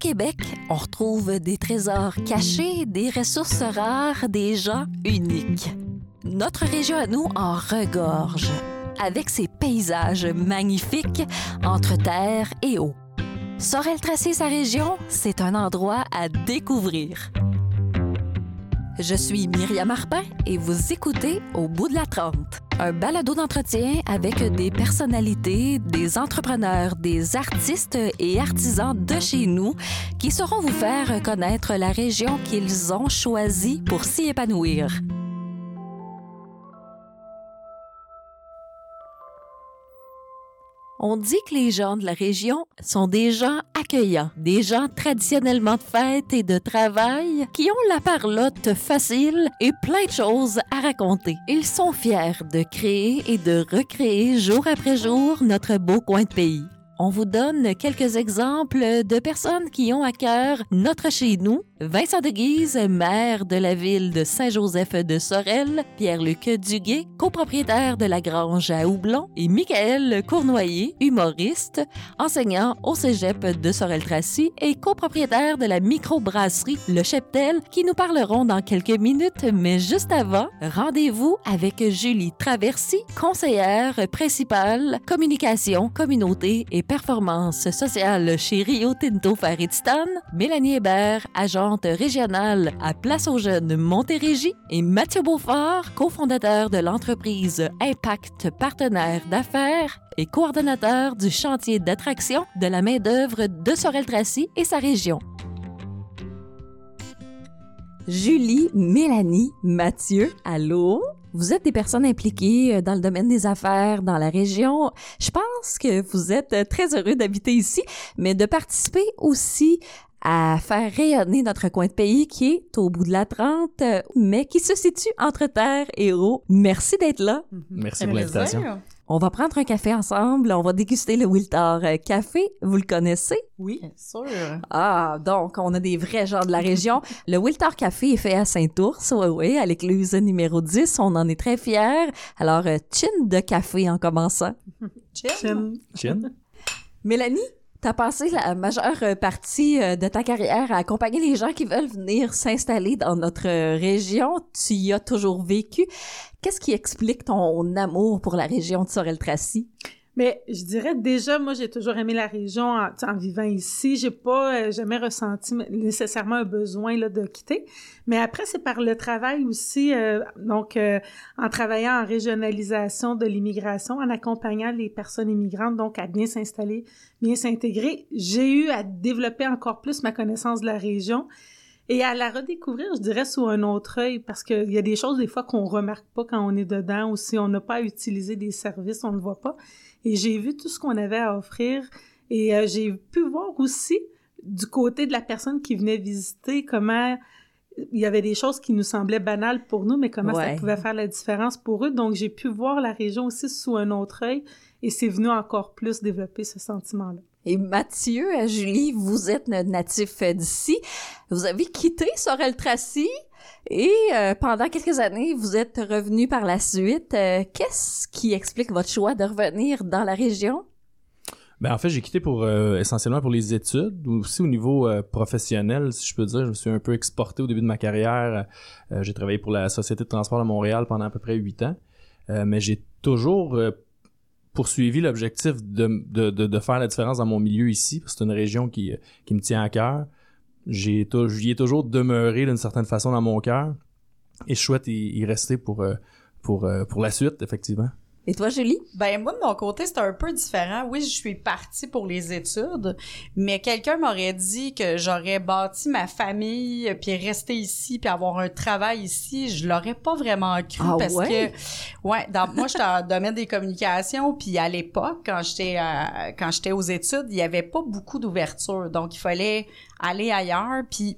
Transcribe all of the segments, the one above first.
Québec, on retrouve des trésors cachés, des ressources rares, des gens uniques. Notre région à nous en regorge, avec ses paysages magnifiques entre terre et eau. Sorel-Tracy, sa région, c'est un endroit à découvrir. Je suis Myriam Arpin et vous écoutez Au bout de la trente, un balado d'entretien avec des personnalités, des entrepreneurs, des artistes et artisans de chez nous qui sauront vous faire connaître la région qu'ils ont choisie pour s'y épanouir. On dit que les gens de la région sont des gens accueillants, des gens traditionnellement de fête et de travail qui ont la parlotte facile et plein de choses à raconter. Ils sont fiers de créer et de recréer jour après jour notre beau coin de pays. On vous donne quelques exemples de personnes qui ont à cœur notre chez nous. Vincent de Guise, maire de la ville de Saint-Joseph de Sorel, Pierre-Luc Duguay, copropriétaire de la grange à Houblon, et Michael Cournoyer, humoriste, enseignant au cégep de Sorel-Tracy et copropriétaire de la microbrasserie Le Cheptel, qui nous parleront dans quelques minutes, mais juste avant, rendez-vous avec Julie Traversy, conseillère principale communication, communauté et performance sociale chez Rio Tinto Faridistan, Mélanie Hébert, agente régionale à Place aux Jeunes Montérégie, et Mathieu Beaufort, cofondateur de l'entreprise Impact Partenaire d'affaires et coordonnateur du chantier d'attraction de la main-d'œuvre de Sorel-Tracy et sa région. Julie, Mélanie, Mathieu, allô? Vous êtes des personnes impliquées euh, dans le domaine des affaires dans la région. Je pense que vous êtes euh, très heureux d'habiter ici, mais de participer aussi à faire rayonner notre coin de pays qui est au bout de la 30, euh, mais qui se situe entre terre et eau. Merci d'être là. Merci pour l'invitation. On va prendre un café ensemble, on va déguster le Wiltar Café. Vous le connaissez? Oui, bien sûr. Ah, donc on a des vrais gens de la région. le Wiltar Café est fait à Saint-Ours, oui, oui, à l'écluse numéro 10. On en est très fiers. Alors, euh, chin de café en commençant. Chin. Chin. Mélanie? T'as passé la majeure partie euh, de ta carrière à accompagner les gens qui veulent venir s'installer dans notre région. Tu y as toujours vécu. Qu'est-ce qui explique ton amour pour la région de Sorel-Tracy? Mais je dirais déjà, moi, j'ai toujours aimé la région en, en vivant ici. J'ai pas euh, jamais ressenti nécessairement un besoin là, de quitter. Mais après, c'est par le travail aussi. euh, donc, euh, en travaillant en régionalisation de l'immigration, en accompagnant les personnes immigrantes, donc à bien s'installer, bien s'intégrer, j'ai eu à développer encore plus ma connaissance de la région et à la redécouvrir, je dirais, sous un autre œil, parce qu'il y a des choses des fois qu'on remarque pas quand on est dedans, ou si on n'a pas utilisé des services, on ne voit pas. Et j'ai vu tout ce qu'on avait à offrir, et euh, j'ai pu voir aussi du côté de la personne qui venait visiter comment il y avait des choses qui nous semblaient banales pour nous, mais comment Ouais. ça pouvait faire la différence pour eux. Donc j'ai pu voir la région aussi sous un autre œil, et c'est venu encore plus développer ce sentiment-là. Et Mathieu, euh, Julie, vous êtes notre natif d'ici. Vous avez quitté Sorel-Tracy et euh, pendant quelques années, vous êtes revenu par la suite. Euh, Qu'est-ce qui explique votre choix de revenir dans la région? Ben, en fait, j'ai quitté pour euh, essentiellement pour les études, aussi au niveau professionnel, si je peux dire. Je me suis un peu exporté au début de ma carrière. J'ai travaillé pour la Société de transport de Montréal pendant à peu près huit ans. Mais j'ai toujours poursuivi l'objectif de, de, de, faire la différence dans mon milieu ici, c'est une région qui, qui me tient à cœur. J'y ai toujours demeuré d'une certaine façon dans mon cœur. Et je souhaite y, y rester pour, euh, pour, euh, pour la suite, effectivement. Et toi, Julie? Ben moi de mon côté, c'est un peu différent. Oui, je suis partie pour les études, mais quelqu'un m'aurait dit que j'aurais bâti ma famille puis rester ici puis avoir un travail ici, je l'aurais pas vraiment cru Ah parce ouais? que ouais, dans moi j'étais en domaine des communications puis à l'époque quand j'étais euh, quand j'étais aux études, il y avait pas beaucoup d'ouverture. Donc il fallait aller ailleurs puis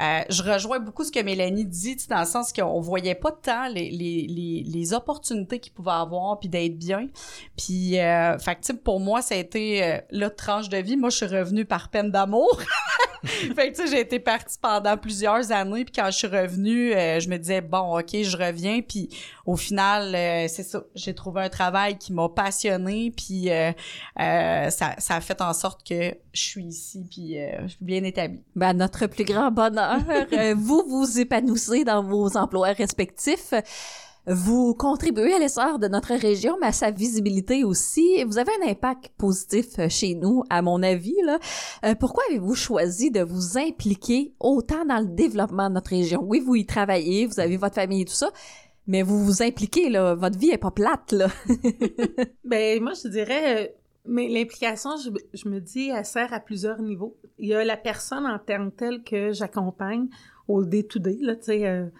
euh, je rejoins beaucoup ce que Mélanie dit, dans le sens qu'on voyait pas tant les, les, les, les opportunités qu'il pouvait avoir puis d'être bien. Puis, euh, fait pour moi, ça a été euh, la tranche de vie. Moi, je suis revenue par peine d'amour. fait que tu sais, j'ai été partie pendant plusieurs années, puis quand je suis revenue, euh, je me disais bon, ok, je reviens, puis au final, euh, c'est ça, j'ai trouvé un travail qui m'a passionnée, puis euh, ça, ça a fait en sorte que je suis ici, puis je suis bien établie. Ben, notre plus grand bonheur, vous vous épanouissez dans vos emplois respectifs. Vous contribuez à l'essor de notre région, mais à sa visibilité aussi. Vous avez un impact positif euh, chez nous, à mon avis. Là. Euh, pourquoi avez-vous choisi de vous impliquer autant dans le développement de notre région? Oui, vous y travaillez, vous avez votre famille et tout ça, mais vous vous impliquez, là. Votre vie est pas plate, là. ben, moi, je dirais... Euh, mais l'implication, je, je, me dis, elle sert à plusieurs niveaux. Il y a la personne en termes tels que j'accompagne au day-to-day, là, tu sais,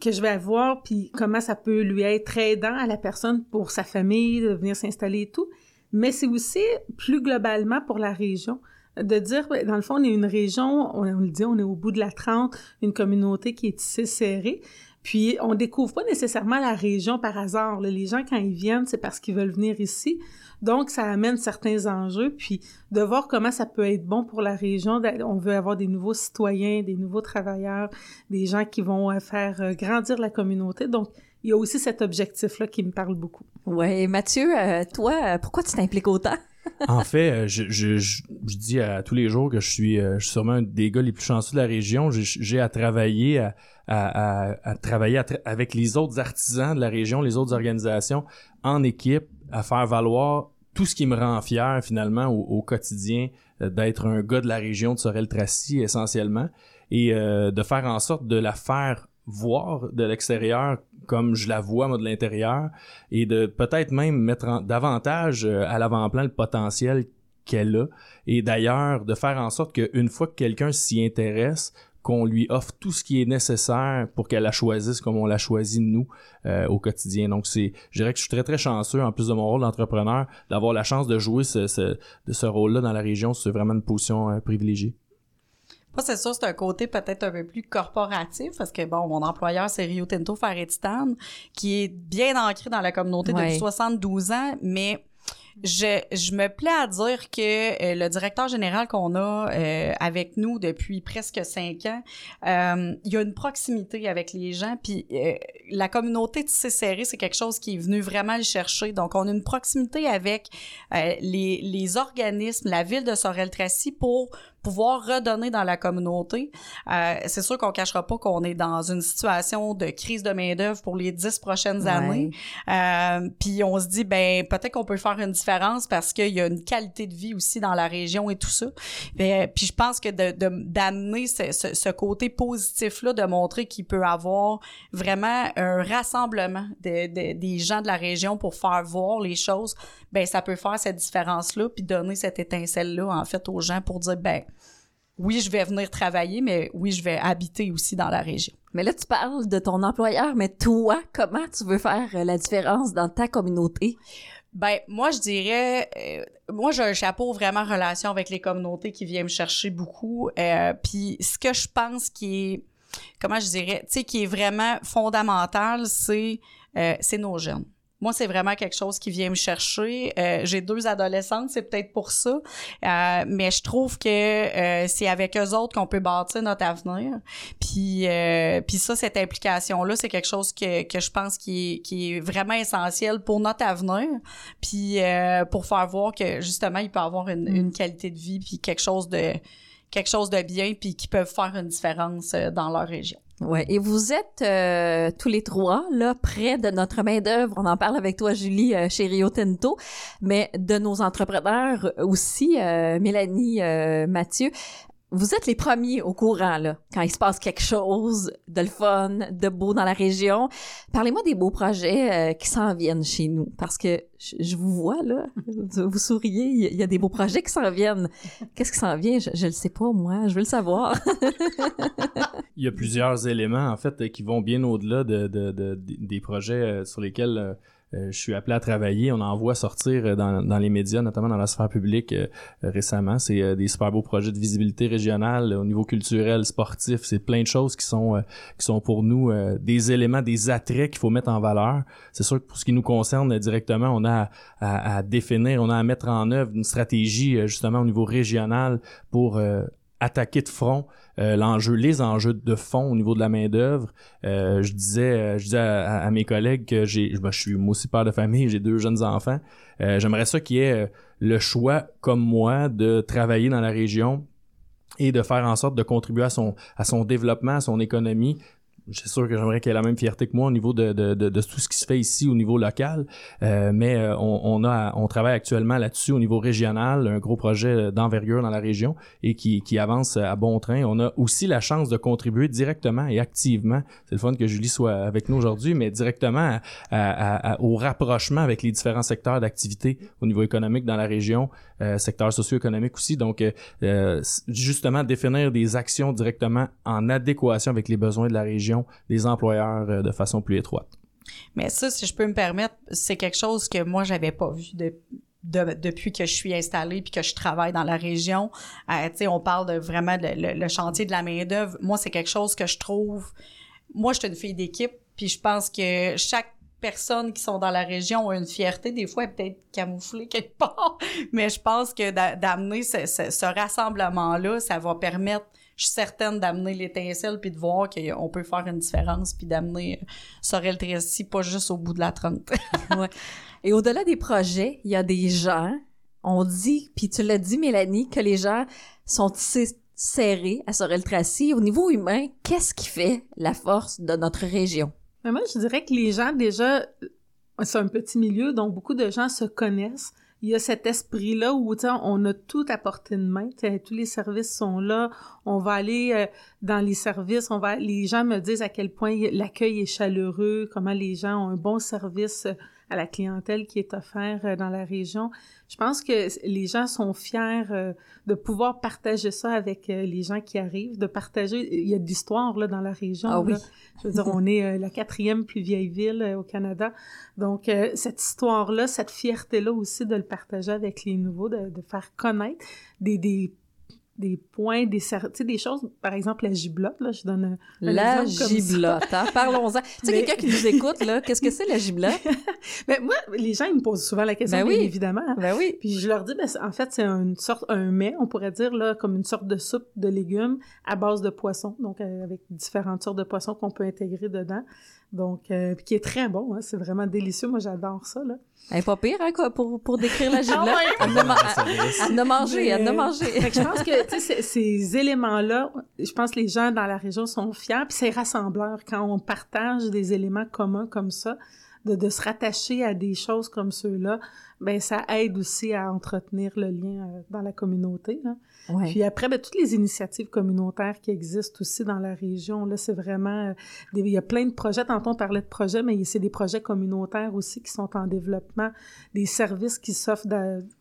que je vais avoir, puis comment ça peut lui être aidant à la personne pour sa famille, de venir s'installer et tout. Mais c'est aussi plus globalement pour la région de dire, dans le fond, on est une région, on, le dit, on est au bout de la trente, une communauté qui est tissée serrée. Puis on découvre pas nécessairement la région par hasard. Les gens, quand ils viennent, c'est parce qu'ils veulent venir ici. Donc, ça amène certains enjeux, puis de voir comment ça peut être bon pour la région. On veut avoir des nouveaux citoyens, des nouveaux travailleurs, des gens qui vont euh, faire euh, grandir la communauté. Donc, il y a aussi cet objectif-là qui me parle beaucoup. Ouais, Mathieu, euh, toi, pourquoi tu t'impliques autant? en fait, je, je, je, dis à tous les jours que je suis, je suis sûrement un des gars les plus chanceux de la région. J'ai à travailler, à, à, à, travailler avec les autres artisans de la région, les autres organisations en équipe, à faire valoir tout ce qui me rend fier finalement au, quotidien euh, d'être un gars de la région de Sorel-Tracy essentiellement et euh, de faire en sorte de la faire voir de l'extérieur comme je la vois moi de l'intérieur et de peut-être même mettre davantage euh, à l'avant-plan le potentiel qu'elle a et d'ailleurs de faire en sorte qu'une fois que quelqu'un s'y intéresse qu'on lui offre tout ce qui est nécessaire pour qu'elle la choisisse comme on l'a choisi nous euh, au quotidien. Donc c'est, je dirais que je suis très très chanceux en plus de mon rôle d'entrepreneur d'avoir la chance de jouer ce, ce de ce rôle-là dans la région. C'est vraiment une position euh, privilégiée. Moi, c'est sûr, c'est un côté peut-être un peu plus corporatif parce que, bon, mon employeur, c'est Rio Tinto Ferretitan, qui est bien ancré dans la communauté depuis 72 ans, mais je, je me plais à dire que euh, le directeur général qu'on a euh, avec nous depuis presque cinq ans, euh, il y a une proximité avec les gens, puis la communauté de serré, c'est quelque chose qui est venu vraiment le chercher. Donc, on a une proximité avec les, les organismes, la ville de Sorel-Tracy pour pouvoir redonner dans la communauté. Euh, c'est sûr qu'on cachera pas qu'on est dans une situation de crise de main d'œuvre pour les dix prochaines années. Euh, puis on se dit ben peut-être qu'on peut faire une différence parce qu'il y a une qualité de vie aussi dans la région et tout ça. Ben, puis je pense que de d'amener ce, ce, ce, côté positif là, de montrer qu'il peut avoir vraiment un rassemblement de, de, des gens de la région pour faire voir les choses. Ben ça peut faire cette différence là puis donner cette étincelle là en fait aux gens pour dire ben oui, je vais venir travailler, mais oui, je vais habiter aussi dans la région. Mais là, tu parles de ton employeur, mais toi, comment tu veux faire euh, la différence dans ta communauté? Ben, moi, je dirais, euh, moi, j'ai un chapeau vraiment relation avec les communautés qui viennent me chercher beaucoup. Euh, Puis, ce que je pense qui est, comment je dirais, tu sais, qui est vraiment fondamental, c'est, euh, c'est nos jeunes. Moi, c'est vraiment quelque chose qui vient me chercher. Euh, j'ai deux adolescentes, c'est peut-être pour ça. Euh, mais je trouve que euh, c'est avec eux autres qu'on peut bâtir notre avenir. Puis, puis ça, cette implication-là, c'est quelque chose que, que je pense qui est, qui est vraiment essentiel pour notre avenir. Puis pour faire voir que justement, il peut avoir une, une qualité de vie, puis quelque chose de quelque chose de bien, puis qui peuvent faire une différence dans leur région. Ouais, et vous êtes euh, tous les trois là près de notre main d'œuvre. On en parle avec toi, Julie, euh, chez Rio Tinto, mais de nos entrepreneurs aussi, euh, Mélanie, Mathieu vous êtes les premiers au courant, là, quand il se passe quelque chose de le fun, de beau dans la région. Parlez-moi des beaux projets euh, qui s'en viennent chez nous, parce que je, vous vois, là, vous souriez, il y a des beaux projets qui s'en viennent. Qu'est-ce qui s'en vient? Je, je le sais pas, moi, je veux le savoir. il y a plusieurs éléments, en fait, qui vont bien au-delà de, de, de, des projets euh, sur lesquels euh, je suis appelé à travailler. On en voit sortir euh, dans, dans, les médias, notamment dans la sphère publique euh, récemment. C'est des super beaux projets de visibilité régionale au niveau culturel, sportif. C'est plein de choses qui sont qui sont pour nous des éléments, des attraits qu'il faut mettre en valeur. C'est sûr que pour ce qui nous concerne directement, on a à, définir, on a à mettre en œuvre une stratégie justement au niveau régional pour attaquer de front euh, l'enjeu, les enjeux de fond au niveau de la main d'œuvre. Euh, je disais, je disais à, mes collègues que j'ai, ben, je suis moi aussi père de famille, j'ai deux jeunes enfants. j'aimerais ça qu'il y ait le choix, comme moi, de travailler dans la région et de faire en sorte de contribuer à son à son développement, à son économie c'est sûr que j'aimerais qu'elle ait la même fierté que moi au niveau de, de, de, de tout ce qui se fait ici au niveau local. Euh, mais euh, on, on, a, on travaille actuellement là-dessus au niveau régional, un gros projet d'envergure dans la région et qui, qui avance à bon train. On a aussi la chance de contribuer directement et activement. C'est le fun que Julie soit avec nous aujourd'hui, mais directement à, à, au rapprochement avec les différents secteurs d'activité au niveau économique dans la région, euh, secteur socio-économique aussi. Donc, euh, euh, justement, définir des actions directement en adéquation avec les besoins de la région, des employeurs de façon plus étroite. Mais ça, si je peux me permettre, c'est quelque chose que moi, j'avais pas vu de, depuis que je suis installée puis que je travaille dans la région. Euh, on parle de vraiment le, chantier de la main-d'œuvre. Moi, c'est quelque chose que je trouve. Moi, je suis une fille d'équipe, puis je pense que chaque personnes qui sont dans la région ont une fierté, des fois peut-être camouflée quelque part, mais je pense que d'amener ce, rassemblement-là, ça va permettre, je suis certaine, d'amener l'étincelle puis de voir qu'on peut faire une différence puis d'amener Sorel Tracy pas juste au bout de la trente. ouais. Et au-delà des projets, il y a des gens, on dit, puis tu l'as dit Mélanie, que les gens sont serrés à Sorel Tracy. Au niveau humain, qu'est-ce qui fait la force de notre région? Mais moi, je dirais que les gens, déjà, c'est un petit milieu, donc beaucoup de gens se connaissent. Il y a cet esprit-là où on a tout à portée de main. Tous les services sont là. On va aller euh, dans les services. On va. Les gens me disent à quel point l'accueil est chaleureux, comment les gens ont un bon service à la clientèle qui est offert euh, dans la région je pense que les gens sont fiers euh, de pouvoir partager ça avec euh, les gens qui arrivent, de partager. Il y a de l'histoire là dans la région. Ah oui. Je veux dire, on est la quatrième plus vieille ville au Canada. Donc cette histoire-là, cette fierté-là aussi de le partager avec les nouveaux, de, de faire connaître des, des des points, des, des choses, par exemple la giblotte, là, je donne un, La giblotte, hein? parlons-en. Tu sais, quelqu'un qui nous écoute, là, qu'est-ce que c'est la giblotte? ben, moi, les gens, ils me posent souvent la question, ben oui. bien évidemment. Ben oui. Puis je leur dis, ben, en fait, c'est une sorte, un mets, on pourrait dire, là, comme une sorte de soupe de légumes à base de poissons, donc euh, avec différentes sortes de poissons qu'on peut intégrer dedans. Donc, euh, qui est très bon, hein, c'est vraiment délicieux. Moi, j'adore ça, là. Elle pas pire, hein, quoi, pour, pour décrire la giblotte. Ah elle a mangé, elle a mangé. Fait que je pense que, tu sais, ces éléments-là, je pense que les gens dans la région sont fiers, puis c'est rassembleur quand on partage des éléments communs comme ça, de, de se rattacher à des choses comme ceux-là, ben ça aide aussi à entretenir le lien euh, dans la communauté. Là. Puis après, ben, toutes les initiatives communautaires qui existent aussi dans la région, là, c'est vraiment... Euh, il y a plein de projets, tantôt on parlait de projets, mais c'est des projets communautaires aussi qui sont en développement, des services qui s'offrent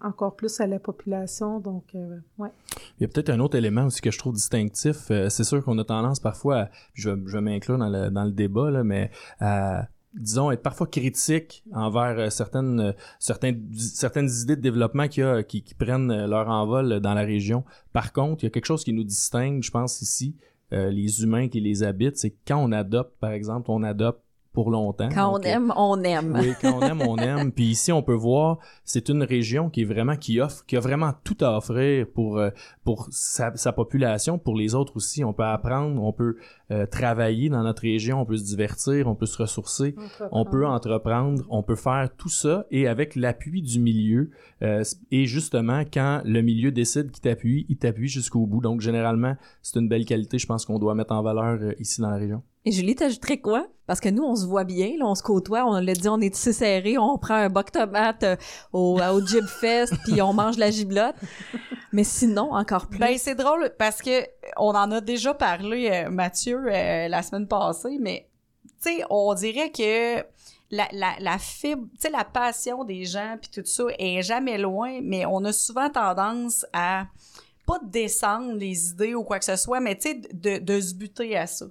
encore plus à la population, donc, euh, ouais. Il y a peut-être un autre élément aussi que je trouve distinctif. c'est sûr qu'on a tendance parfois, à, je vais, je vais m'inclure dans le, dans le débat, là, mais à disons, être parfois critique envers euh, certaines, euh, certaines, certaines idées de développement qui, a, qui, qui, prennent euh, leur envol dans la région. Par contre, il y a quelque chose qui nous distingue, je pense, ici, les humains qui les habitent, c'est quand on adopte, par exemple, on adopte pour longtemps. Quand on aime, on aime. Oui, quand on aime, on aime. Puis ici, on peut voir, c'est une région qui est vraiment qui offre, qui a vraiment tout à offrir pour pour sa, sa population, pour les autres aussi. On peut apprendre, on peut euh, travailler dans notre région, on peut se divertir, on peut se ressourcer, on peut entreprendre, on peut faire tout ça et avec l'appui du milieu. Euh, et justement, quand le milieu décide qu'il t'appuie, il t'appuie jusqu'au bout. Donc généralement, c'est une belle qualité, je pense qu'on doit mettre en valeur euh, ici dans la région. Et Julie, t'ajouterais quoi? Parce que nous, on se voit bien, là, on se côtoie, on l'a dit, on est tissé serré, on prend un boc tomate au, au Jib Fest, puis on mange la giblotte. Mais sinon, encore plus. Ben, c'est drôle parce que on en a déjà parlé, euh, Mathieu, euh, la semaine passée, mais tu sais, on dirait que la, la, la fibre, tu sais, la passion des gens puis tout ça est jamais loin, mais on a souvent tendance à pas descendre les idées ou quoi que ce soit, mais tu sais, de, de se buter à ça.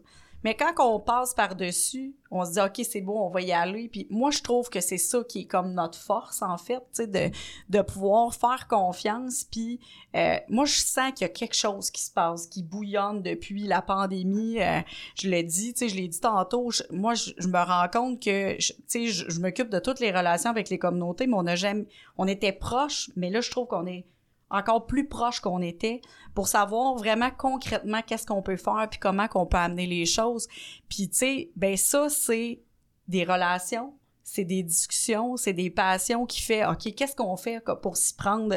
Mais quand on passe par-dessus, on se dit, OK, c'est bon, on va y aller. Puis moi, je trouve que c'est ça qui est comme notre force, en fait, de, de pouvoir faire confiance. Puis euh, moi, je sens qu'il y a quelque chose qui se passe, qui bouillonne depuis la pandémie. Euh, je l'ai dit, tu sais, je l'ai dit tantôt. moi, je, me rends compte que, sais, je, je m'occupe de toutes les relations avec les communautés, mais on a jamais... On était proches, mais là, je trouve qu'on est encore plus proche qu'on était pour savoir vraiment concrètement qu'est-ce qu'on peut faire puis comment qu'on peut amener les choses. Puis tu sais, ben ça c'est des relations, c'est des discussions, c'est des passions qui fait OK, qu'est-ce qu'on fait pour s'y prendre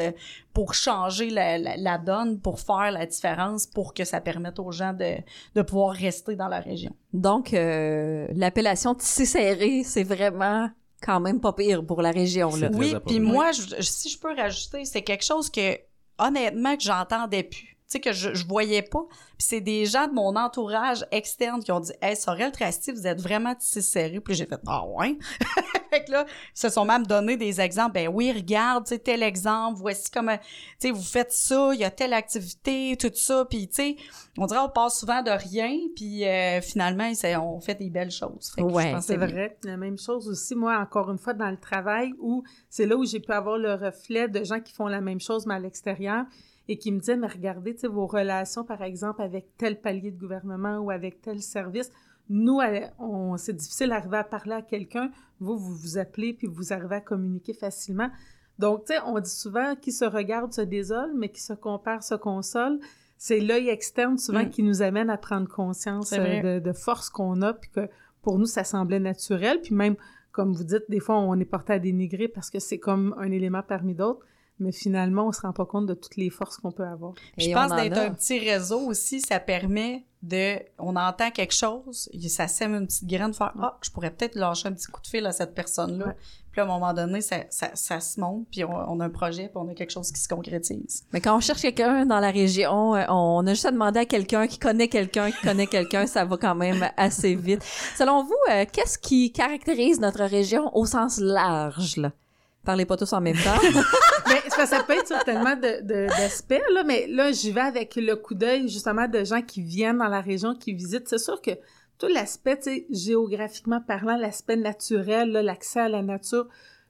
pour changer la, la, donne, pour faire la différence pour que ça permette aux gens de, de pouvoir rester dans la région? Donc euh, l'appellation tissé serré, c'est vraiment quand même pas pire pour la région. Là. Oui, puis moi, si je peux rajouter, c'est quelque chose que, honnêtement, que j'entendais plus. Sais, que je, je voyais pas. Puis c'est des gens de mon entourage externe qui ont dit « Hey, Sorel Trasti, vous êtes vraiment tissé serré. » Puis j'ai fait « Ah ouais? » Fait que là, ils se sont même donné des exemples. Ben oui, regarde, tu sais, tel exemple, voici comment, tu sais, vous faites ça, il y a telle activité, tout ça. Puis, tu sais, on dirait on passe souvent de rien, puis euh, finalement, on fait des belles choses. Ouais, c'est vrai. La même chose aussi, moi, encore une fois, dans le travail, où c'est là où j'ai pu avoir le reflet de gens qui font la même chose, mais à l'extérieur et qui me disaient, mais regardez, vos relations, par exemple, avec tel palier de gouvernement ou avec tel service, nous, on, c'est difficile d'arriver à parler à quelqu'un. Vous, vous vous appelez puis vous arrivez à communiquer facilement. Donc, tu sais, on dit souvent qui se regarde se désole, mais qui se compare se console. C'est l'œil externe souvent mm. qui nous amène à prendre conscience euh, de, de, force qu'on a, puis que pour nous, ça semblait naturel. Puis même, comme vous dites, des fois, on est porté à dénigrer parce que c'est comme un élément parmi d'autres mais finalement, on se rend pas compte de toutes les forces qu'on peut avoir. je pense d'être un petit réseau aussi, ça permet de, on entend quelque chose, ça sème une petite graine, faire, ah, je pourrais peut-être lâcher un petit coup de fil à cette personne-là. Puis à un moment donné, ça, ça, ça se monte, puis on, a un projet, puis on a quelque chose qui se concrétise. Mais quand on cherche quelqu'un dans la région, euh, on a juste à demander à quelqu'un qui connaît quelqu'un, qui connaît quelqu'un, ça va quand même assez vite. Selon vous, euh, qu'est-ce qui caractérise notre région au sens large, là? Parlez pas tous en même temps. mais ça, peut être sur tellement d'aspects, là, mais là, j'y vais avec le coup d'œil, justement, de gens qui viennent dans la région, qui visitent. C'est sûr que tout l'aspect, géographiquement parlant, l'aspect naturel, l'accès à la nature,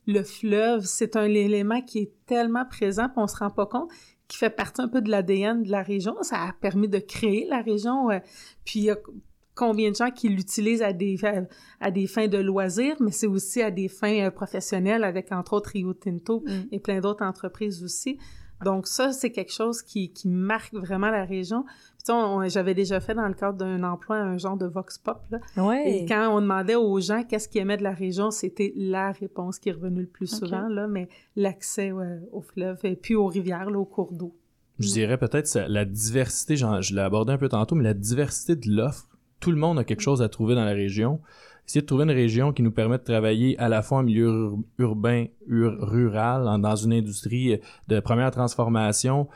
le fleuve, c'est un élément qui est tellement présent qu'on se rend pas compte qui fait partie un peu de l'ADN de la région. Ça a permis de créer la région. Euh, puis combien de gens qui l'utilisent à des à des fins de loisirs, mais c'est aussi à des fins euh, professionnelles avec entre autres Rio Tinto mm. et plein d'autres entreprises aussi. Donc ça, c'est quelque chose qui, qui marque vraiment la région. J'avais déjà fait dans le cadre d'un emploi un genre de vox pop. Là. Et quand on demandait aux gens qu'est-ce qu'ils aimaient de la région, c'était la réponse qui est revenue le plus souvent, là, mais l'accès au fleuve et puis aux rivières, là, aux cours d'eau. Je dirais peut-être la diversité, je l'ai abordé un peu tantôt, mais la diversité de l'offre tout le monde a quelque chose à trouver dans la région. Essayer de trouver une région qui nous permet de travailler à la fois en milieu urbain, rural, dans une industrie de première transformation,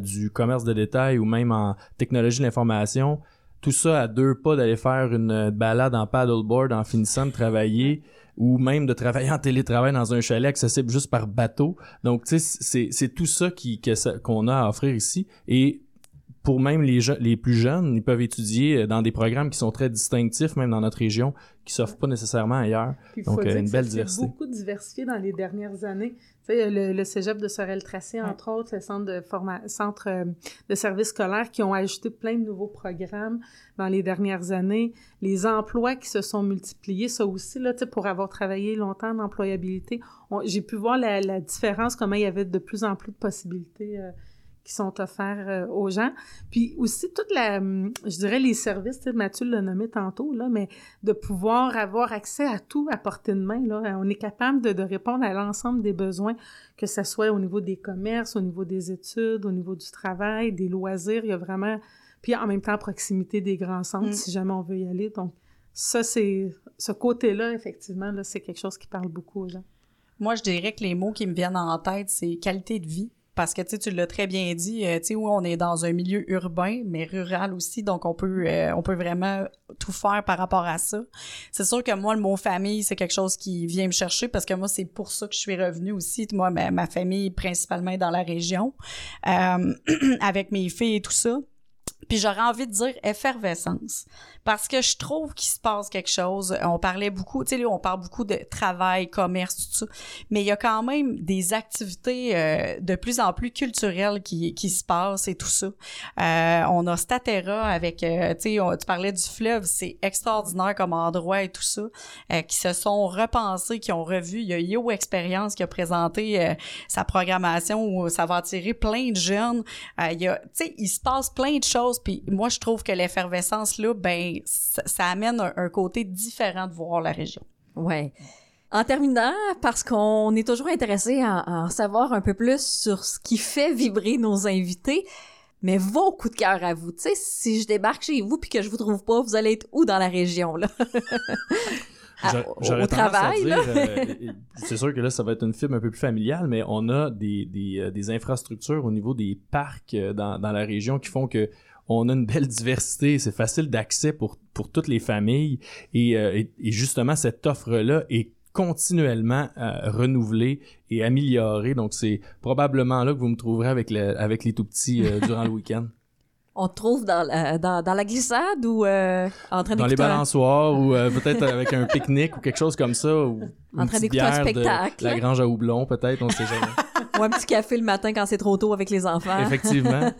du commerce de détail ou même en technologie de l'information. Tout ça à deux pas d'aller faire une balade en paddleboard en finissant de travailler ou même de travailler en télétravail dans un chalet accessible juste par bateau. Donc, tu sais, c'est tout ça qu'on a à offrir ici. Pour même les, les plus jeunes, ils peuvent étudier euh, dans des programmes qui sont très distinctifs, même dans notre région, qui s'offrent pas nécessairement ailleurs. Donc, euh, une belle diversité. beaucoup diversifié dans les dernières années. Tu sais, le, le cégep de Sorel-Tracé, entre autres, le centre de forma centre euh, de services scolaires qui ont ajouté plein de nouveaux programmes dans les dernières années. Les emplois qui se sont multipliés, ça aussi, là, tu sais, pour avoir travaillé longtemps en employabilité, j'ai pu voir la, la, différence, comment il y avait de plus en plus de possibilités qui sont offerts euh, aux gens. Puis aussi toute la, hum, je dirais les services, Mathieu l'a nommé tantôt, là, mais de pouvoir avoir accès à tout à portée de main. Là. On est capable de, de répondre à l'ensemble des besoins, que ce soit au niveau des commerces, au niveau des études, au niveau du travail, des loisirs. Il y a vraiment... Puis en même temps, proximité des grands centres, mm. si jamais on veut y aller. Donc ça, c'est... Ce côté-là, effectivement, là, c'est quelque chose qui parle beaucoup aux gens. Moi, je dirais que les mots qui me viennent en tête, c'est qualité de vie parce que tu l'as très bien dit, euh, tu sais où on est dans un milieu urbain mais rural aussi, donc on peut euh, on peut vraiment tout faire par rapport à ça. C'est sûr que moi le mot famille c'est quelque chose qui vient me chercher parce que moi c'est pour ça que je suis revenue aussi. Moi ma, ma famille principalement dans la région euh, avec mes filles et tout ça. Puis j'aurais envie de dire effervescence parce que je trouve qu'il se passe quelque chose. On parlait beaucoup, tu sais, on parle beaucoup de travail, commerce, tout ça, mais il y a quand même des activités euh, de plus en plus culturelles qui, qui se passent et tout ça. Euh, on a Statera avec, euh, tu sais, tu parlais du fleuve, c'est extraordinaire comme endroit et tout ça, euh, qui se sont repensés, qui ont revu. Il y a Yo Experience qui a présenté euh, sa programmation où ça va attirer plein de jeunes. il y a, tu sais, il se passe plein de choses. Puis moi, je trouve que l'effervescence là, ben ça, amène un, côté différent de voir la région. Ouais. En terminant, parce qu'on est toujours intéressé à, en savoir un peu plus sur ce qui fait vibrer nos invités, mais vos coups de cœur à vous, tu sais, si je débarque chez vous puis que je vous trouve pas, vous allez être où dans la région là? Au travail. Euh, c'est sûr que là, ça va être une fibre un peu plus familiale, mais on a des, des, euh, des infrastructures au niveau des parcs euh, dans, dans la région qui font que on a une belle diversité, c'est facile d'accès pour, pour toutes les familles et, euh, et, justement cette offre-là est continuellement euh, renouvelée et améliorée. Donc c'est probablement là que vous me trouverez avec, le, avec les tout petits euh, durant le week-end. On te trouve dans la, dans, dans la glissade ou en train Dans les balançoires ou peut-être avec un pique-nique ou quelque chose comme ça. Ou en train d'écouter un spectacle. la grange à houblon peut-être, on ne sait jamais. ou un petit café le matin quand c'est trop tôt avec les enfants. Effectivement.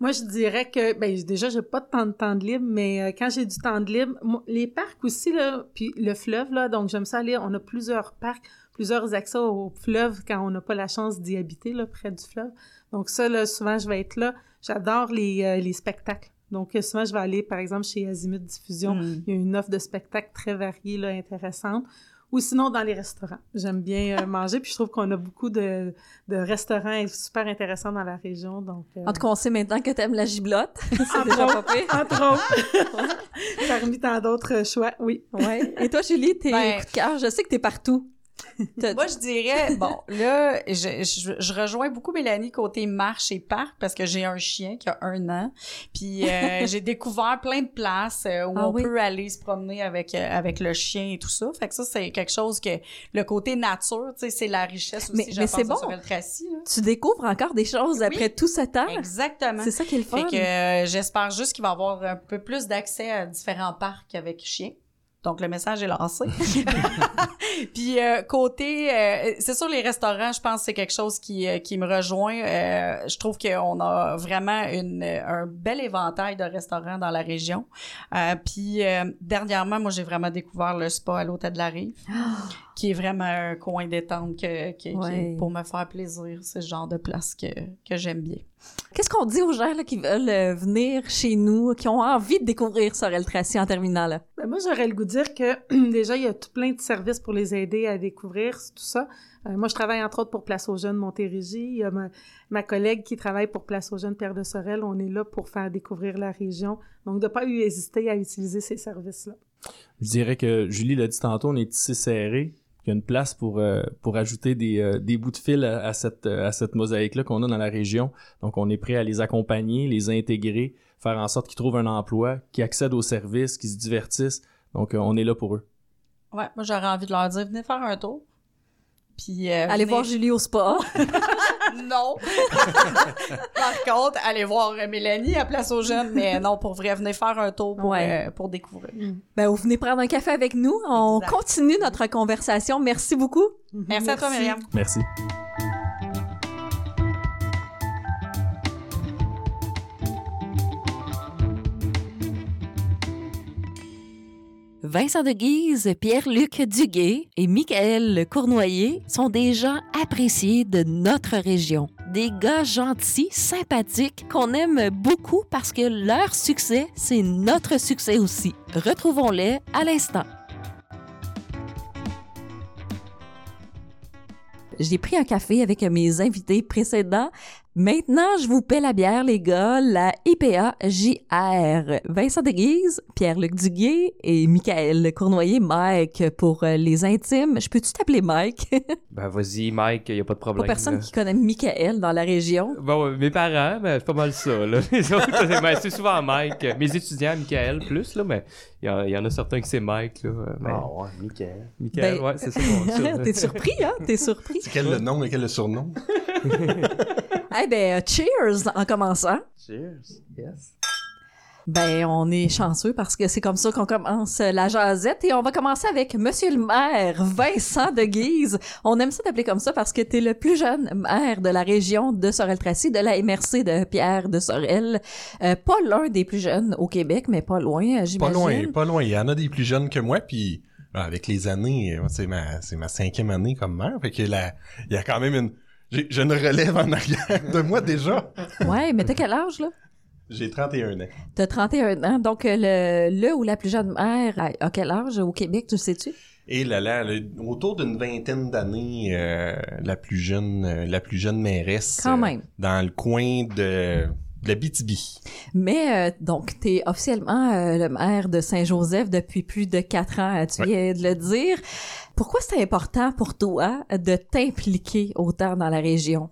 Moi, je dirais que, ben, déjà, j'ai pas tant de temps de libre, mais euh, quand j'ai du temps de libre, les parcs aussi, là, puis le fleuve, là, donc j'aime ça aller, on a plusieurs parcs, plusieurs accès au fleuve quand on n'a pas la chance d'y habiter, là, près du fleuve. Donc ça, là, souvent, je vais être là. J'adore les, euh, les spectacles. Donc, souvent, je vais aller, par exemple, chez Azimut Diffusion. Mm. Il y a une offre de spectacles très variée, là, intéressante ou sinon dans les restaurants. J'aime bien euh, manger, puis je trouve qu'on a beaucoup de, de, restaurants super intéressants dans la région. Donc, euh, En tout cas, on sait maintenant que tu aimes la giblotte. C'est déjà pas pire. Entre autres. Parmi tant d'autres choix, oui. Ouais. Et toi, Julie, tes ben, coups de cœur, je sais que tu es partout. Moi, je dirais, bon, là, je, je, rejoins beaucoup Mélanie côté marche et parc parce que j'ai un chien qui a un an. Puis euh, j'ai découvert plein de places euh, où ah on peut aller se promener avec euh, avec le chien et tout ça. Fait que ça, c'est quelque chose que le côté nature, tu sais, c'est la richesse aussi, mais, je mais c'est bon. Tu découvres encore des choses après tout ce temps. Exactement. C'est ça qui est le fun. Fait que j'espère juste qu'il va y avoir un peu plus d'accès à différents parcs avec chien. Donc, le message est lancé. Puis, euh, côté... Euh, c'est sûr, les restaurants, je pense que c'est quelque chose qui, euh, qui me rejoint. je trouve qu'on a vraiment une, un bel éventail de restaurants dans la région. puis, dernièrement, moi, j'ai vraiment découvert le spa à l'Hôtel de la Rive, qui est vraiment un coin détente que, pour me faire plaisir. C'est le genre de place que, que j'aime bien. Qu'est-ce qu'on dit aux gens là, qui veulent euh, venir chez nous, qui ont envie de découvrir Sorel Tracy en terminant là? Ben moi, j'aurais le goût de dire que déjà, il y a tout plein de services pour les aider à découvrir tout ça. Euh, moi, je travaille entre autres pour Place aux Jeunes Montérégie. Il y a ma, collègue qui travaille pour Place aux Jeunes Père de Sorel. On est là pour faire découvrir la région. Donc, de ne pas hésiter à utiliser ces services-là. Je dirais que Julie l'a dit tantôt, on est ici serré il y a une place pour euh, pour ajouter des, euh, des bouts de fil à, cette à cette mosaïque là qu'on a dans la région. Donc on est prêt à les accompagner, les intégrer, faire en sorte qu'ils trouvent un emploi, qu'ils accèdent aux services, qu'ils se divertissent. Donc euh, on est là pour eux. Ouais, moi j'aurais envie de leur dire venez faire un tour. Puis allez voir Julie au spa. non. Par contre, allez voir Mélanie à Place aux Jeunes, mais non, pour vrai, venez faire un tour pour, euh, pour découvrir. Mm. Ben, vous venez prendre un café avec nous. On continue notre conversation. Merci beaucoup. Merci, à toi, Myriam. Merci. Vincent de Guise, Pierre-Luc Duguay et Michael Cournoyer sont des gens appréciés de notre région. Des gars gentils, sympathiques, qu'on aime beaucoup parce que leur succès, c'est notre succès aussi. Retrouvons-les à l'instant. J'ai pris un café avec mes invités précédents Maintenant, je vous paie la bière, les gars, la IPA JR. Vincent Deguise, Pierre-Luc Duguay et Michael Cournoyer, Mike, pour euh, les intimes. Je peux-tu t'appeler Mike? ben, vas-y, Mike, y a pas de problème. Pas personne qui connaît Michael dans la région. Bon, mes parents, ben, c'est pas mal ça, là. Ben, c'est souvent Mike. Mes étudiants, Michael, plus, là, mais il y, en a certains qui c'est Mike, là. Ah ouais, Michael. Michael, ben, ouais, c'est ça. T'es surpris, hein? T'es surpris. C'est quel le nom et quel le surnom? Eh ben, cheers en commençant. Cheers. Yes. Ben, on est chanceux parce que c'est comme ça qu'on commence la jasette et on va commencer avec Monsieur le maire Vincent de Guise. On aime ça t'appeler comme ça parce que t'es le plus jeune maire de la région de Sorel-Tracy, de la MRC de Pierre de Sorel. Euh, pas l'un des plus jeunes au Québec, mais pas loin, Pas j'imagine. loin, pas loin. Il y en a des plus jeunes que moi, puis euh, avec les années, euh, c'est ma, c'est ma cinquième année comme maire, fait que là, il y a quand même une, j'ai, je ne relève en arrière de moi déjà. Ouais, mais t'as quel âge, là? J'ai 31 ans. T'as 31 ans. Donc, euh, le, le ou la plus jeune mère a, a quel âge au Québec, tu le sais-tu? Et là, là, le- autour d'une vingtaine d'années, euh, la plus jeune, euh, la plus jeune mairesse. Quand euh, même. Dans le coin de, de la BTB. Mais, euh, donc, t'es officiellement euh, le maire de Saint-Joseph depuis plus de quatre ans, tu Ouais. viens de le dire. Pourquoi c'est important pour toi de t'impliquer autant dans la région?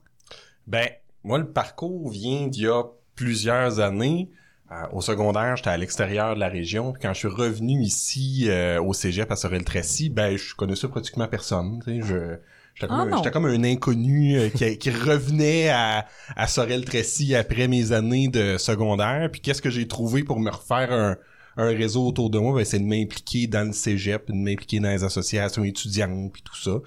Ben, moi, le parcours vient d'il y a plusieurs années. Euh, au secondaire, j'étais à l'extérieur de la région. Puis quand je suis revenu ici euh, au cégep à Sorel-Tracy, ben, je connaissais pratiquement personne. Tu sais, je... J'étais comme, Ah comme un inconnu euh, qui, qui revenait à, à Sorel-Tracy après mes années de secondaire. Puis qu'est-ce que j'ai trouvé pour me refaire un, un réseau autour de moi? Ben, c'est de m'impliquer dans le cégep, de m'impliquer dans les associations étudiantes, puis tout ça.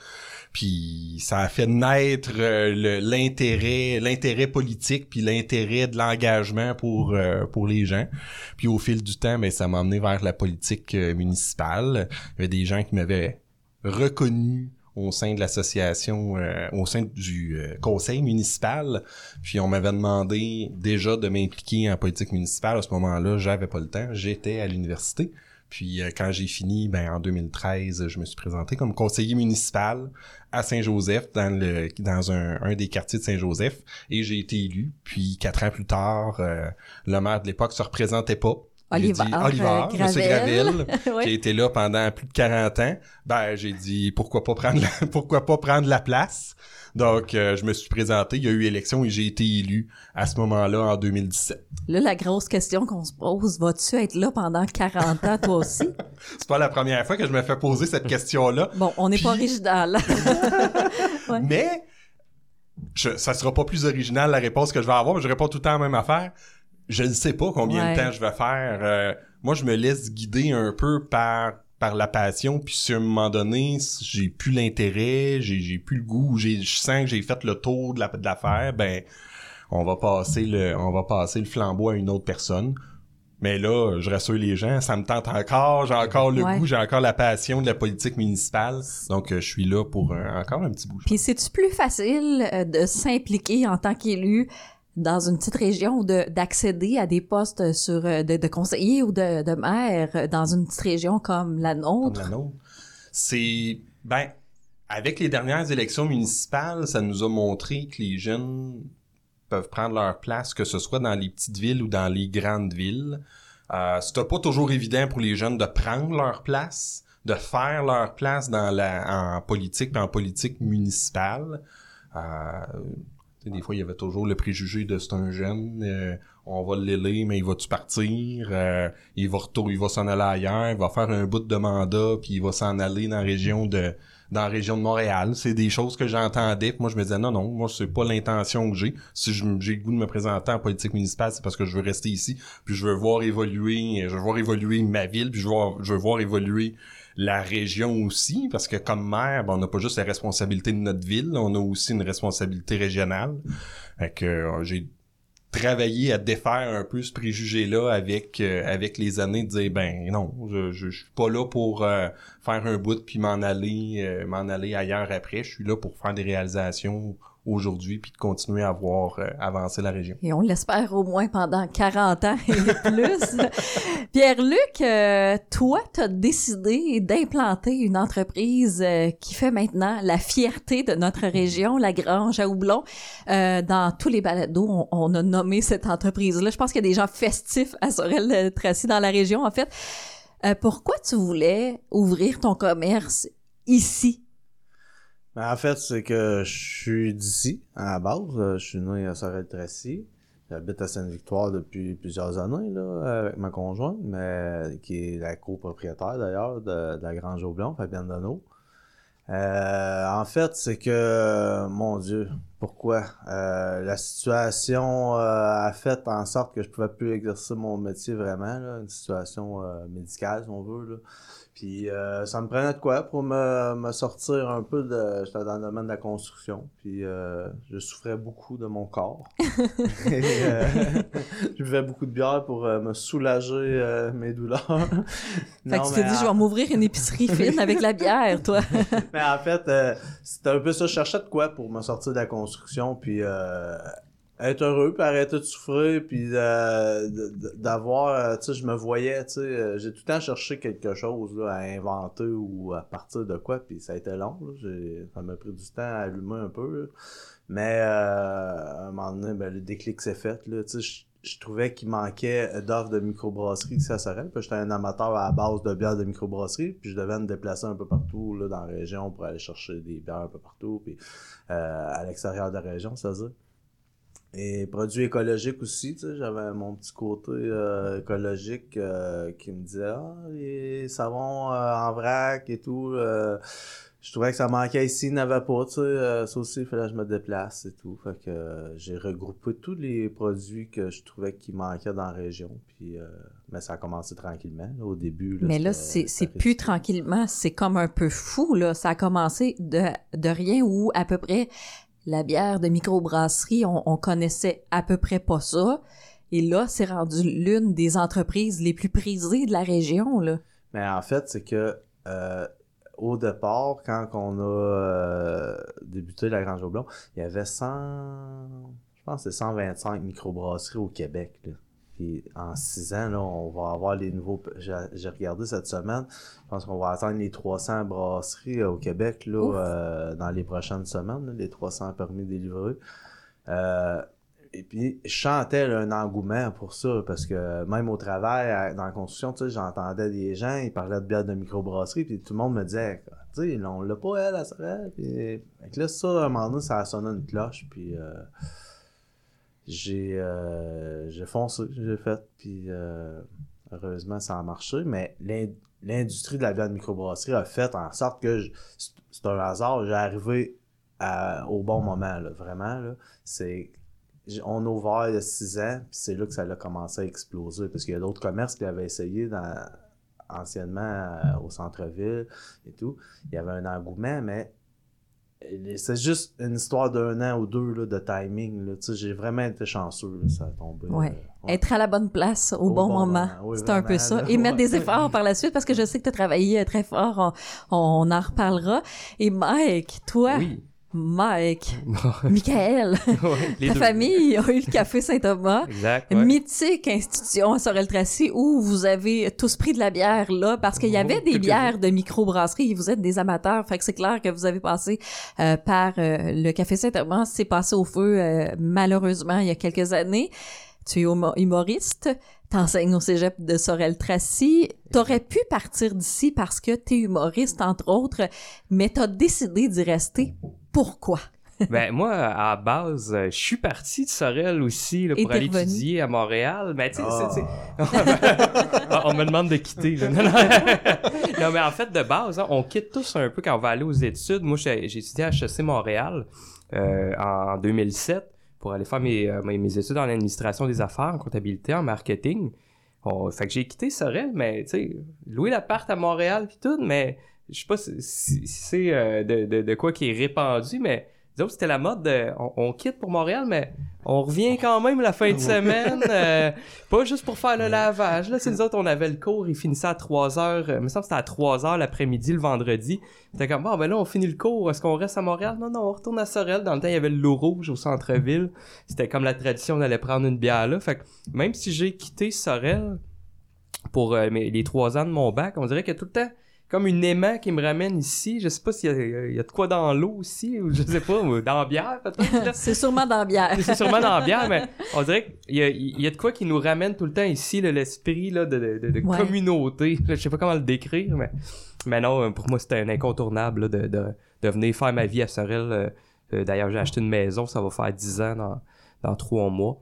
Puis ça a fait naître euh, l'intérêt, l'intérêt politique, puis l'intérêt de l'engagement pour euh, pour les gens. Puis au fil du temps, ben ça m'a emmené vers la politique euh, municipale. Il y avait des gens qui m'avaient reconnu au sein de l'association, euh, au sein du euh, conseil municipal. Puis on m'avait demandé déjà de m'impliquer en politique municipale. À ce moment-là, j'avais pas le temps. J'étais à l'université. Puis euh, quand j'ai fini, ben en 2013, je me suis présenté comme conseiller municipal à Saint-Joseph, dans le dans un, un des quartiers de Saint-Joseph, et j'ai été élu. Puis quatre ans plus tard, euh, le maire de l'époque se représentait pas. Oliver, dit, euh, Oliver, Monsieur Gravel. Gravel, qui a été là pendant plus de 40 ans. Ben j'ai dit pourquoi pas prendre la, pourquoi pas prendre la place? Donc euh, je me suis présenté, il y a eu élection et j'ai été élu à ce moment-là en 2017. Là, la grosse question qu'on se pose, vas-tu être là pendant 40 ans, toi aussi? C'est pas la première fois que je me fais poser cette question-là. Bon, on n'est pas original. Ouais. Mais je, ça sera pas plus original la réponse que je vais avoir, mais je réponds tout le temps la même affaire. Je ne sais pas combien Ouais. de temps je vais faire. Euh, moi, je me laisse guider un peu par par la passion, puis si à un moment donné, si j'ai plus l'intérêt, j'ai j'ai plus le goût, j'ai je sens que j'ai fait le tour de la de l'affaire, ben on va passer le on va passer le flambeau à une autre personne. Mais là, je rassure les gens, ça me tente encore, j'ai encore le Ouais. goût, j'ai encore la passion de la politique municipale. Donc euh, je suis là pour euh, encore un petit bout. Puis c'est-tu plus facile euh, de s'impliquer en tant qu'élu dans une petite région d'accéder à des postes sur euh, de, de conseiller ou de, de maire dans une petite région comme la comme nôtre? la nôtre. C'est ben avec les dernières élections municipales, ça nous a montré que les jeunes peuvent prendre leur place, que ce soit dans les petites villes ou dans les grandes villes. Euh, C'était pas toujours évident pour les jeunes de prendre leur place, de faire leur place dans la en politique, en politique municipale. Euh, des fois, il y avait toujours le préjugé de c'est un jeune, euh, on va l'élire, mais il va-tu partir? Euh, il va retourner, il va s'en aller ailleurs, il va faire un bout de mandat, puis il va s'en aller dans la région de dans la région de Montréal. C'est des choses que j'entendais. puis Moi, je me disais non, non, moi, c'est pas l'intention que j'ai. Si j'ai le goût de me présenter en politique municipale, c'est parce que je veux rester ici, puis je veux voir évoluer, je veux voir évoluer ma ville, puis je veux je veux voir évoluer la région aussi, parce que comme maire, ben, on n'a pas juste la responsabilité de notre ville, on a aussi une responsabilité régionale. Fait que euh, j'ai travaillé à défaire un peu ce préjugé-là avec euh, avec les années, de dire ben non, je, je, je suis pas là pour euh, faire un bout puis m'en aller m'en aller ailleurs après. Je suis là pour faire des réalisations aujourd'hui puis de continuer à voir euh, avancer la région. Et on l'espère au moins pendant 40 ans et plus. Pierre-Luc, euh, toi, tu as décidé d'implanter une entreprise euh, qui fait maintenant la fierté de notre région, la Grange à Houblon. Euh, dans tous les balados, on, on a nommé cette entreprise-là. Je pense qu'il y a des gens festifs à Sorel-Tracy dans la région, en fait. Euh, pourquoi tu voulais ouvrir ton commerce ici? Ben, en fait, c'est que je suis d'ici, à la base. Euh, Je suis né à Sorel-Tracy. J'habite à Sainte-Victoire depuis plusieurs années, là, avec ma conjointe, mais qui est la copropriétaire, d'ailleurs, de, la Grange au Blanc, Fabienne Donneau. Euh, en fait, c'est que, mon Dieu, Pourquoi? Euh, la situation euh, a fait en sorte que je pouvais plus exercer mon métier vraiment, là, une situation euh, médicale, si on veut. Là. Puis euh, ça me prenait de quoi pour me, me sortir un peu de. J'étais dans le domaine de la construction. Puis euh, je souffrais beaucoup de mon corps. Et, euh, je buvais beaucoup de bière pour euh, me soulager euh, mes douleurs. Fait Non, que tu t'es dit, en- je vais m'ouvrir une épicerie fine avec la bière, toi. mais en fait, euh, c'était un peu ça. Je cherchais de quoi pour me sortir de la construction, puis euh, être heureux, puis arrêter de souffrir, puis euh, d'avoir, euh, tu sais, je me voyais, tu sais, euh, j'ai tout le temps cherché quelque chose là, à inventer ou à partir de quoi, puis ça a été long. Là, ça m'a pris du temps à allumer un peu. là. Mais euh, à un moment donné, ben, le déclic s'est fait. Là, tu sais, je, trouvais qu'il manquait d'offres de microbrasserie à Sorel. Puis j'étais un amateur à la base de bières de microbrasserie. Puis je devais me déplacer un peu partout là, dans la région pour aller chercher des bières un peu partout. Puis euh, à l'extérieur de la région, ça veut dire. Et produits écologiques aussi, tu sais, j'avais mon petit côté euh, écologique euh, qui me disait Ah, les savons euh, en vrac et tout. euh, je trouvais que ça manquait ici, il n'avait pas, tu sais. euh, ça aussi, il fallait que je me déplace et tout. Fait que euh, j'ai regroupé tous les produits que je trouvais qui manquaient dans la région. Puis, euh, mais ça a commencé tranquillement. là, au début, là, Mais là, c'est plus tranquillement, c'est comme un peu fou, là. Ça a commencé de, de rien où à peu près la bière de microbrasserie, on, on connaissait à peu près pas ça. Et là, c'est rendu l'une des entreprises les plus prisées de la région, là. Mais en fait, c'est que euh, au départ, quand on a euh, débuté la Grange Aublon, il y avait 100, je pense c'est 125 microbrasseries au Québec. Là. Puis en six ans, là, on va avoir les nouveaux. J'ai regardé cette semaine, je pense qu'on va atteindre les 300 brasseries euh, au Québec là, euh, dans les prochaines semaines, là, les 300 permis délivrés. Euh, et puis, je chantais un engouement pour ça, parce que même au travail, dans la construction, tu sais, j'entendais des gens, ils parlaient de bière de microbrasserie, puis tout le monde me disait, tu sais, on l'a pas, elle, à Sorel. Puis, là, ça, à un moment donné, ça a sonné une cloche, puis euh, j'ai euh, j'ai foncé, j'ai fait, puis euh, heureusement, ça a marché, mais l'in- l'industrie de la bière de microbrasserie a fait en sorte que, je- c'est un hasard, j'ai arrivé à- au bon moment, là, vraiment, là. C'est on a ouvert il y a six ans, puis c'est là que ça a commencé à exploser. Parce qu'il y a d'autres commerces qui avaient essayé dans, anciennement euh, au centre-ville et tout. Il y avait un engouement, mais c'est juste une histoire d'un an ou deux là, de timing. Là. Tu sais, J'ai vraiment été chanceux, là, ça a tombé. Ouais. euh, ouais. Être à la bonne place au, Au bon, bon moment. moment, oui, c'est un peu ça. Et mettre des efforts par la suite parce que je sais que tu as travaillé euh, très fort. On, on en reparlera. Et Mike, toi, Oui. Mike, Michael, Ouais, ta deux. famille a eu le Café Saint-Thomas. Exact. ouais. Mythique institution à Sorel-Tracy où vous avez tous pris de la bière là parce qu'il y Oh, avait des quelques-uns. bières de microbrasserie et vous êtes des amateurs. Fait que c'est clair que vous avez passé euh, par euh, le Café Saint-Thomas. C'est passé au feu euh, malheureusement il y a quelques années. Tu es humo- humoriste. T'enseignes au cégep de Sorel-Tracy. T'aurais pu partir d'ici parce que t'es humoriste, entre autres, mais t'as décidé d'y rester. Pourquoi? ben moi, à base, euh, je suis parti de Sorel aussi là, pour aller revenu? étudier à Montréal. Mais tu sais, Ah. Ah, on me demande de quitter. Non, non. Non, mais en fait, de base, hein, on quitte tous un peu quand on va aller aux études. Moi, j'ai étudié à HEC Montréal euh, en 2007 pour aller faire mes, euh, mes, mes études en administration des affaires, en comptabilité, en marketing. Fait que j'ai quitté Sorel, mais tu sais, louer l'appart à Montréal puis tout, mais je sais pas si, si- si c'est euh, de, de, de quoi qui est répandu, mais disons que c'était la mode de, on, on quitte pour Montréal, mais on revient quand même la fin de semaine, euh, pas juste pour faire le lavage. Là, c'est nous autres, on avait le cours, il finissait à 3 heures, euh, il me semble que c'était à 3 heures l'après-midi, le vendredi. C'était comme, bon, ben là, on finit le cours, est-ce qu'on reste à Montréal? Non, non, on retourne à Sorel. Dans le temps, il y avait le loup rouge au centre-ville. C'était comme la tradition d'aller prendre une bière là. Fait que même si j'ai quitté Sorel pour euh, mes- les trois ans de mon bac, on dirait a tout le temps comme une aimant qui me ramène ici. Je sais pas s'il y a, y a de quoi dans l'eau aussi, ou je sais pas, ou dans la bière peut-être. C'est sûrement dans la bière. C'est sûrement dans la bière, mais on dirait qu'il y a, il y a de quoi qui nous ramène tout le temps ici, l'esprit de, de, de- de Ouais. communauté. Je sais pas comment le décrire, mais, mais non, pour moi, c'était un incontournable là, de, venir faire ma vie à Sorel. Euh, euh, D'ailleurs, j'ai acheté une maison, ça va faire 10 ans dans, dans trois mois.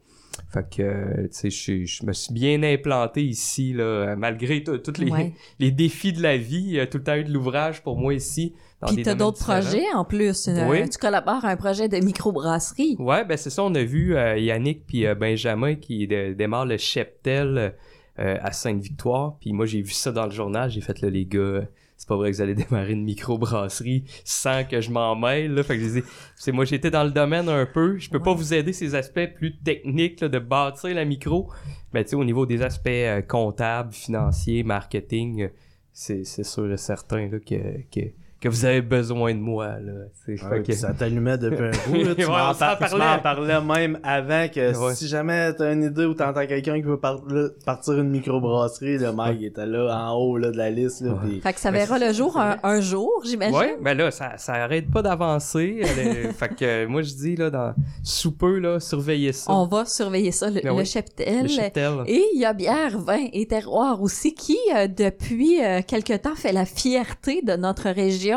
Fait que, euh, tu sais, je, je me suis bien implanté ici, là, euh, malgré tous les, Ouais. les défis de la vie. Il y a tout le temps eu de l'ouvrage pour moi ici. Puis t'as d'autres projets en plus. Euh, Oui. Tu collabores à un projet de microbrasserie. Ouais, ben c'est ça, on a vu euh, Yannick puis euh, Benjamin qui dé- démarrent le cheptel à Sainte-Victoire. Puis moi, j'ai vu ça dans le journal. J'ai fait, là, les gars, c'est pas vrai que vous allez démarrer une microbrasserie sans que je m'en mêle. Là. Fait que j'ai dit, c'est moi, j'étais dans le domaine un peu. Je peux pas vous aider ces aspects plus techniques là, de bâtir la micro. Mais tu sais, au niveau des aspects euh, comptables, financiers, marketing, euh, c'est, c'est sûr et certain là, que, que, que vous avez besoin de moi. Là. C'est- Ouais, que- ça t'allumait depuis un. Là, tu Ouais, m'en par- parlais même avant que Ouais. si jamais t'as une idée ou t'entends quelqu'un qui veut par- là, partir une microbrasserie, le mec il était là en haut là, de la liste. Là, Fait que ça Ben, verra le jour un, un jour, j'imagine. Ouais, ben là, ça, ça arrête pas d'avancer. Est- fait que euh, moi, je dis, là, dans sous peu, là, surveillez ça. On va surveiller ça, le, Ben le cheptel. Le cheptel. Et il y a bière, vin et terroir aussi qui, euh, depuis euh, quelque temps, fait la fierté de notre région.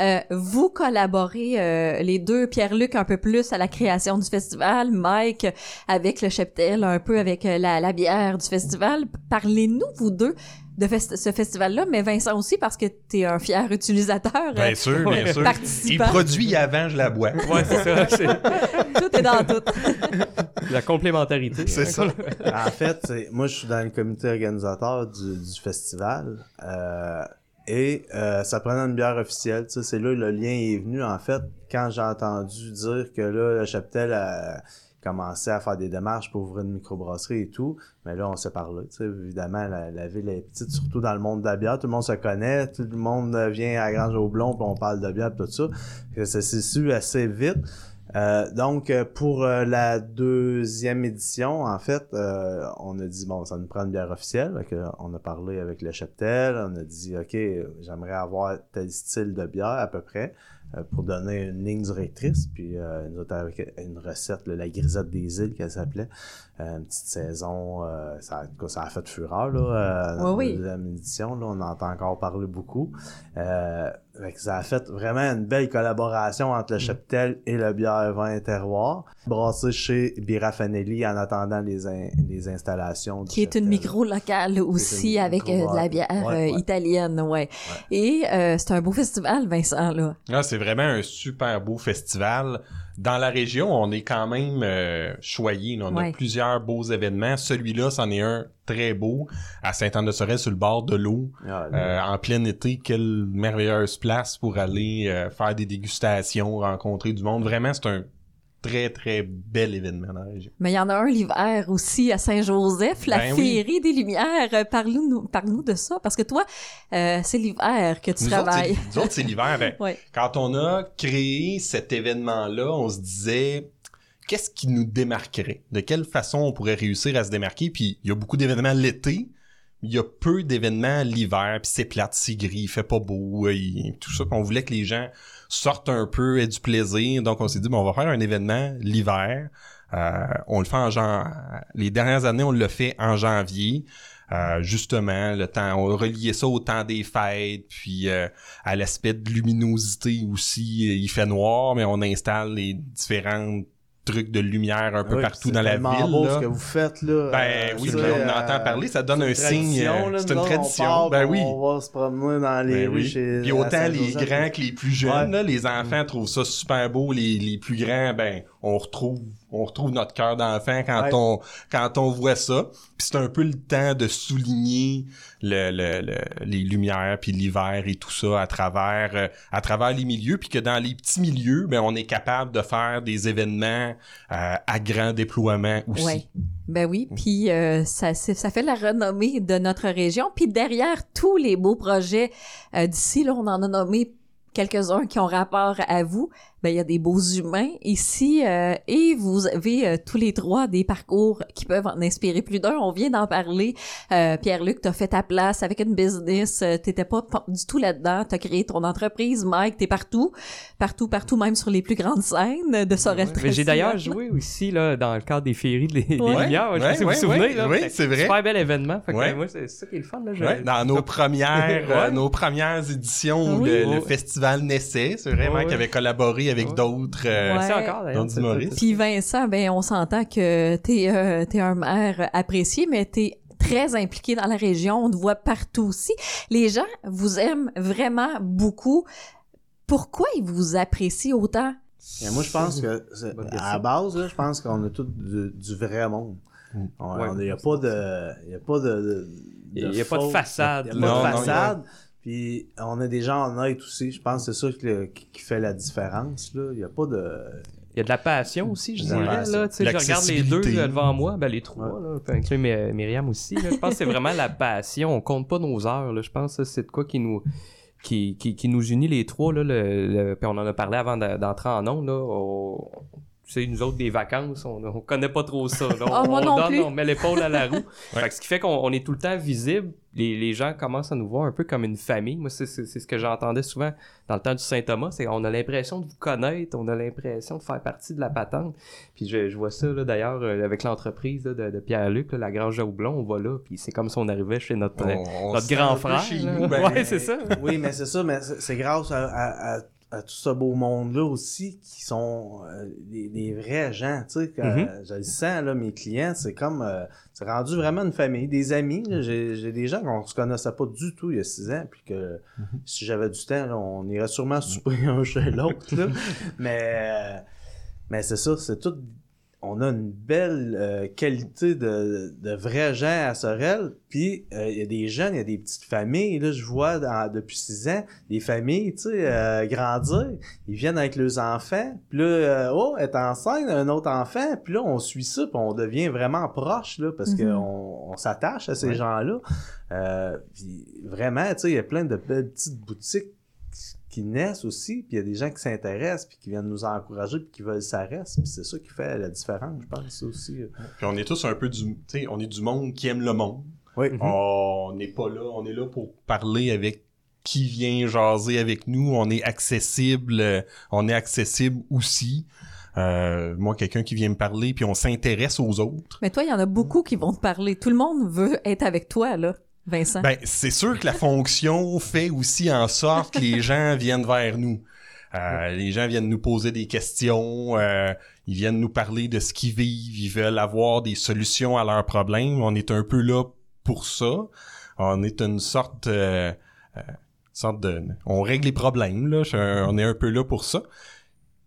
Euh, vous collaborez, euh, les deux, Pierre-Luc un peu plus à la création du festival, Mike avec le cheptel, un peu avec euh, la, la bière du festival. Parlez-nous, vous deux, de fest- ce festival-là, mais Vincent aussi, parce que tu es un fier utilisateur, Bien sûr, bien sûr. Il produit avant, je la bois. Ouais, c'est ça. Tout est dans tout. la complémentarité. C'est ça. en fait, moi je suis dans le comité organisateur du, du festival. euh, et euh, ça prenait une bière officielle. tu C'est là le lien est venu. En fait, quand j'ai entendu dire que là, le cheptel a commencé à faire des démarches pour ouvrir une microbrasserie et tout, mais là, on s'est parlé. tu sais. Évidemment, la, ville est petite, surtout dans le monde de la bière. Tout le monde se connaît. Tout le monde vient à Grange au Blond, puis on parle de bière, tout ça. Ça s'est su assez vite. Euh, donc, euh, pour euh, la deuxième édition, en fait, euh, on a dit, bon, ça nous prend une bière officielle. On a parlé avec le cheptel. On a dit, OK, j'aimerais avoir tel style de bière à peu près pour donner une ligne directrice. Puis, nous autres, avec une recette, là, la grisette des îles, qu'elle s'appelait. Une petite saison, ça, ça a fait fureur, là, euh, dans Oui, oui. la deuxième édition. Là, on entend encore parler beaucoup. Fait que ça a fait vraiment une belle collaboration entre le cheptel et le bière vin terroir. Brassé chez Birafanelli en attendant les, in- les installations. du qui est une micro locale aussi avec micro, euh, de la ouais. bière Ouais, euh, ouais. italienne, ouais. Et euh, c'est un beau festival, Vincent là. Ah, c'est vraiment un super beau festival. Dans la région, on est quand même euh, choyé. là. On Ouais. a plusieurs beaux événements. Celui-là, c'en est un très beau à Saint-Anne-de-Sorel sur le bord de l'eau. Ah. Euh, en plein été, quelle merveilleuse place pour aller euh, faire des dégustations, rencontrer du monde. Vraiment, c'est un très, très bel événement dans la région. Mais il y en a un l'hiver aussi à Saint-Joseph, la Ben oui. féerie des Lumières. Euh, Parle-nous parle-nous de ça, parce que toi, euh, c'est l'hiver que tu Nous autres, travailles. c'est- nous autres, c'est l'hiver. Ben, Ouais. Quand on a créé cet événement-là, on se disait qu'est-ce qui nous démarquerait? De quelle façon on pourrait réussir à se démarquer? Puis il y a beaucoup d'événements l'été, mais il y a peu d'événements l'hiver, puis c'est plate, c'est gris, il fait pas beau, euh, tout ça. Puis on voulait que les gens sortent un peu, aient du plaisir. Donc on s'est dit, bon, on va faire un événement l'hiver. Euh, on le fait en janvier. Les dernières années, on l'a fait en janvier. Euh, justement, le temps, on ça au temps des fêtes, puis euh, à l'aspect de luminosité aussi. Il fait noir, mais on installe les différents trucs de lumière un peu Oui, partout dans la ville. beau là. ce que vous faites là. Ben Euh, oui, ça, on euh, entend parler, ça donne un signe. euh, C'est une tradition. part, Ben oui. On va se promener dans les Ben rues oui. chez. Puis autant les grands que les plus jeunes, Ouais. là, les enfants trouvent ça super beau, les, les plus grands, ben on retrouve on retrouve notre cœur d'enfant quand Ouais. on quand on voit ça. Puis c'est un peu le temps de souligner le, le, le- les lumières puis l'hiver et tout ça à travers euh, à travers les milieux puis que dans les petits milieux, ben on est capable de faire des événements euh, à grand déploiement aussi. Ouais. Ben oui, puis euh, ça, c'est- ça fait la renommée de notre région. Puis derrière tous les beaux projets euh, d'ici, là, on en a nommé quelques-uns qui ont rapport à vous. Ben il y a des beaux humains ici euh, et vous avez euh, tous les trois des parcours qui peuvent en inspirer plus d'un. On vient d'en parler. Euh, Pierre-Luc, t'as fait ta place avec une business. euh, T'étais pas pa- du tout là-dedans. T'as créé ton entreprise. Mike, t'es partout, partout, partout, même sur les plus grandes scènes de Sorel Mais j'ai d'ailleurs joué aussi là, dans le cadre des féeries des, des Ouais. Lumières. Je sais Ouais, pas si vous ouais, vous souvenez. ouais. là. Oui, c'est vrai. Super bel événement. Fait que, Ouais. moi, c'est ça qui est le fun. Là, je- Ouais, dans nos premières, Ouais. euh, nos premières éditions où Oui. le, le Ouais. festival festival naissait. C'est vrai, Ouais, Mike ouais. avait collaboré avec Ouais. d'autres... euh, Ouais. Humoristes. Puis Vincent, ben on s'entend que t'es euh, t'es un maire apprécié, mais t'es très impliqué dans la région. On te voit partout aussi. Les gens vous aiment vraiment beaucoup. Pourquoi ils vous apprécient autant? Et moi, je pense que, à la base, là, je pense qu'on a tout du, du vrai monde. Mm. On Ouais. il n'y a pas de, il y a pas de, de- Il y a pas de façade, Il n'y a pas de Non, non, façade. Puis on a des gens honnêtes aussi. Je pense que c'est ça qui, qui- qui fait la différence. Là. Il n'y a pas de. Il y a de la passion aussi, je dirais. Là, tu sais, je regarde les deux là, devant moi, ben, les trois, là, puis inclus My- Myriam aussi. là. Je pense que c'est vraiment la passion. On compte pas nos heures. Là. Je pense que c'est de quoi qui nous qui, qui, qui nous unit les trois. Là, le, le- puis on en a parlé avant de- d'entrer en ondes. Là, on- sais, nous autres, des vacances, on, on connaît pas trop ça. là. Ah, on, moi on non donne, plus. on met l'épaule à la roue. Fait que ce qui fait qu'on on est tout le temps visible. Les, les gens commencent à nous voir un peu comme une famille. Moi, c'est c'est- c'est ce que j'entendais souvent dans le temps du Saint-Thomas. C'est on a l'impression de vous connaître, on a l'impression de faire partie de la patente. Puis je, je vois ça là, d'ailleurs euh, avec l'entreprise là, de, de Pierre-Luc, là, la Grange à Houblon, on va là. Puis c'est comme si on arrivait chez notre, euh, on- on notre grand frère. chez là. nous, ben, ouais, c'est ça. Oui, mais c'est ça, mais c'est c'est grâce à, à- à- à tout ce beau monde-là aussi qui sont euh, des, des vrais gens, tu sais, que, Mhm. euh, je le sens, là, mes clients, c'est comme, euh, c'est rendu vraiment une famille, des amis, j'ai des gens qu'on se connaissait pas du tout il y a six ans, puis que si j'avais du temps, là, on irait sûrement souper un chez l'autre, là. mais, euh, mais c'est ça, c'est tout, on a une belle euh, qualité de, de vrais gens à Sorel. Puis euh, il y a des jeunes, il y a des petites familles. Là, je vois dans- depuis six ans des familles, tu sais, euh, grandir. Ils viennent avec leurs enfants. Puis là, euh, oh, est enceinte, un autre enfant. Puis là, on suit ça, puis on devient vraiment proche là, parce Mhm. qu'on on s'attache à ces Ouais. gens-là. Euh, puis vraiment, tu sais, il y a plein de belles petites boutiques qui naissent aussi, puis il y a des gens qui s'intéressent, puis qui viennent nous encourager, puis qui veulent que ça reste, puis c'est ça qui fait la différence, je pense, ça aussi. Puis on est tous un peu du... Tu sais, on est du monde qui aime le monde. Oui. Mhm. On n'est pas là, on est là pour parler avec qui vient jaser avec nous. On est accessible, euh, on est accessible aussi. Euh, moi, quelqu'un qui vient me parler, puis on s'intéresse aux autres. Mais toi, il y en a beaucoup qui vont te parler. Tout le monde veut être avec toi, là, Vincent? Ben, c'est sûr que la fonction fait aussi en sorte que les gens viennent vers nous. Euh, les gens viennent nous poser des questions, euh, ils viennent nous parler de ce qu'ils vivent, ils veulent avoir des solutions à leurs problèmes. On est un peu là pour ça. On est une sorte, euh, euh, sorte de, on règle les problèmes là. Je- on est un peu là pour ça.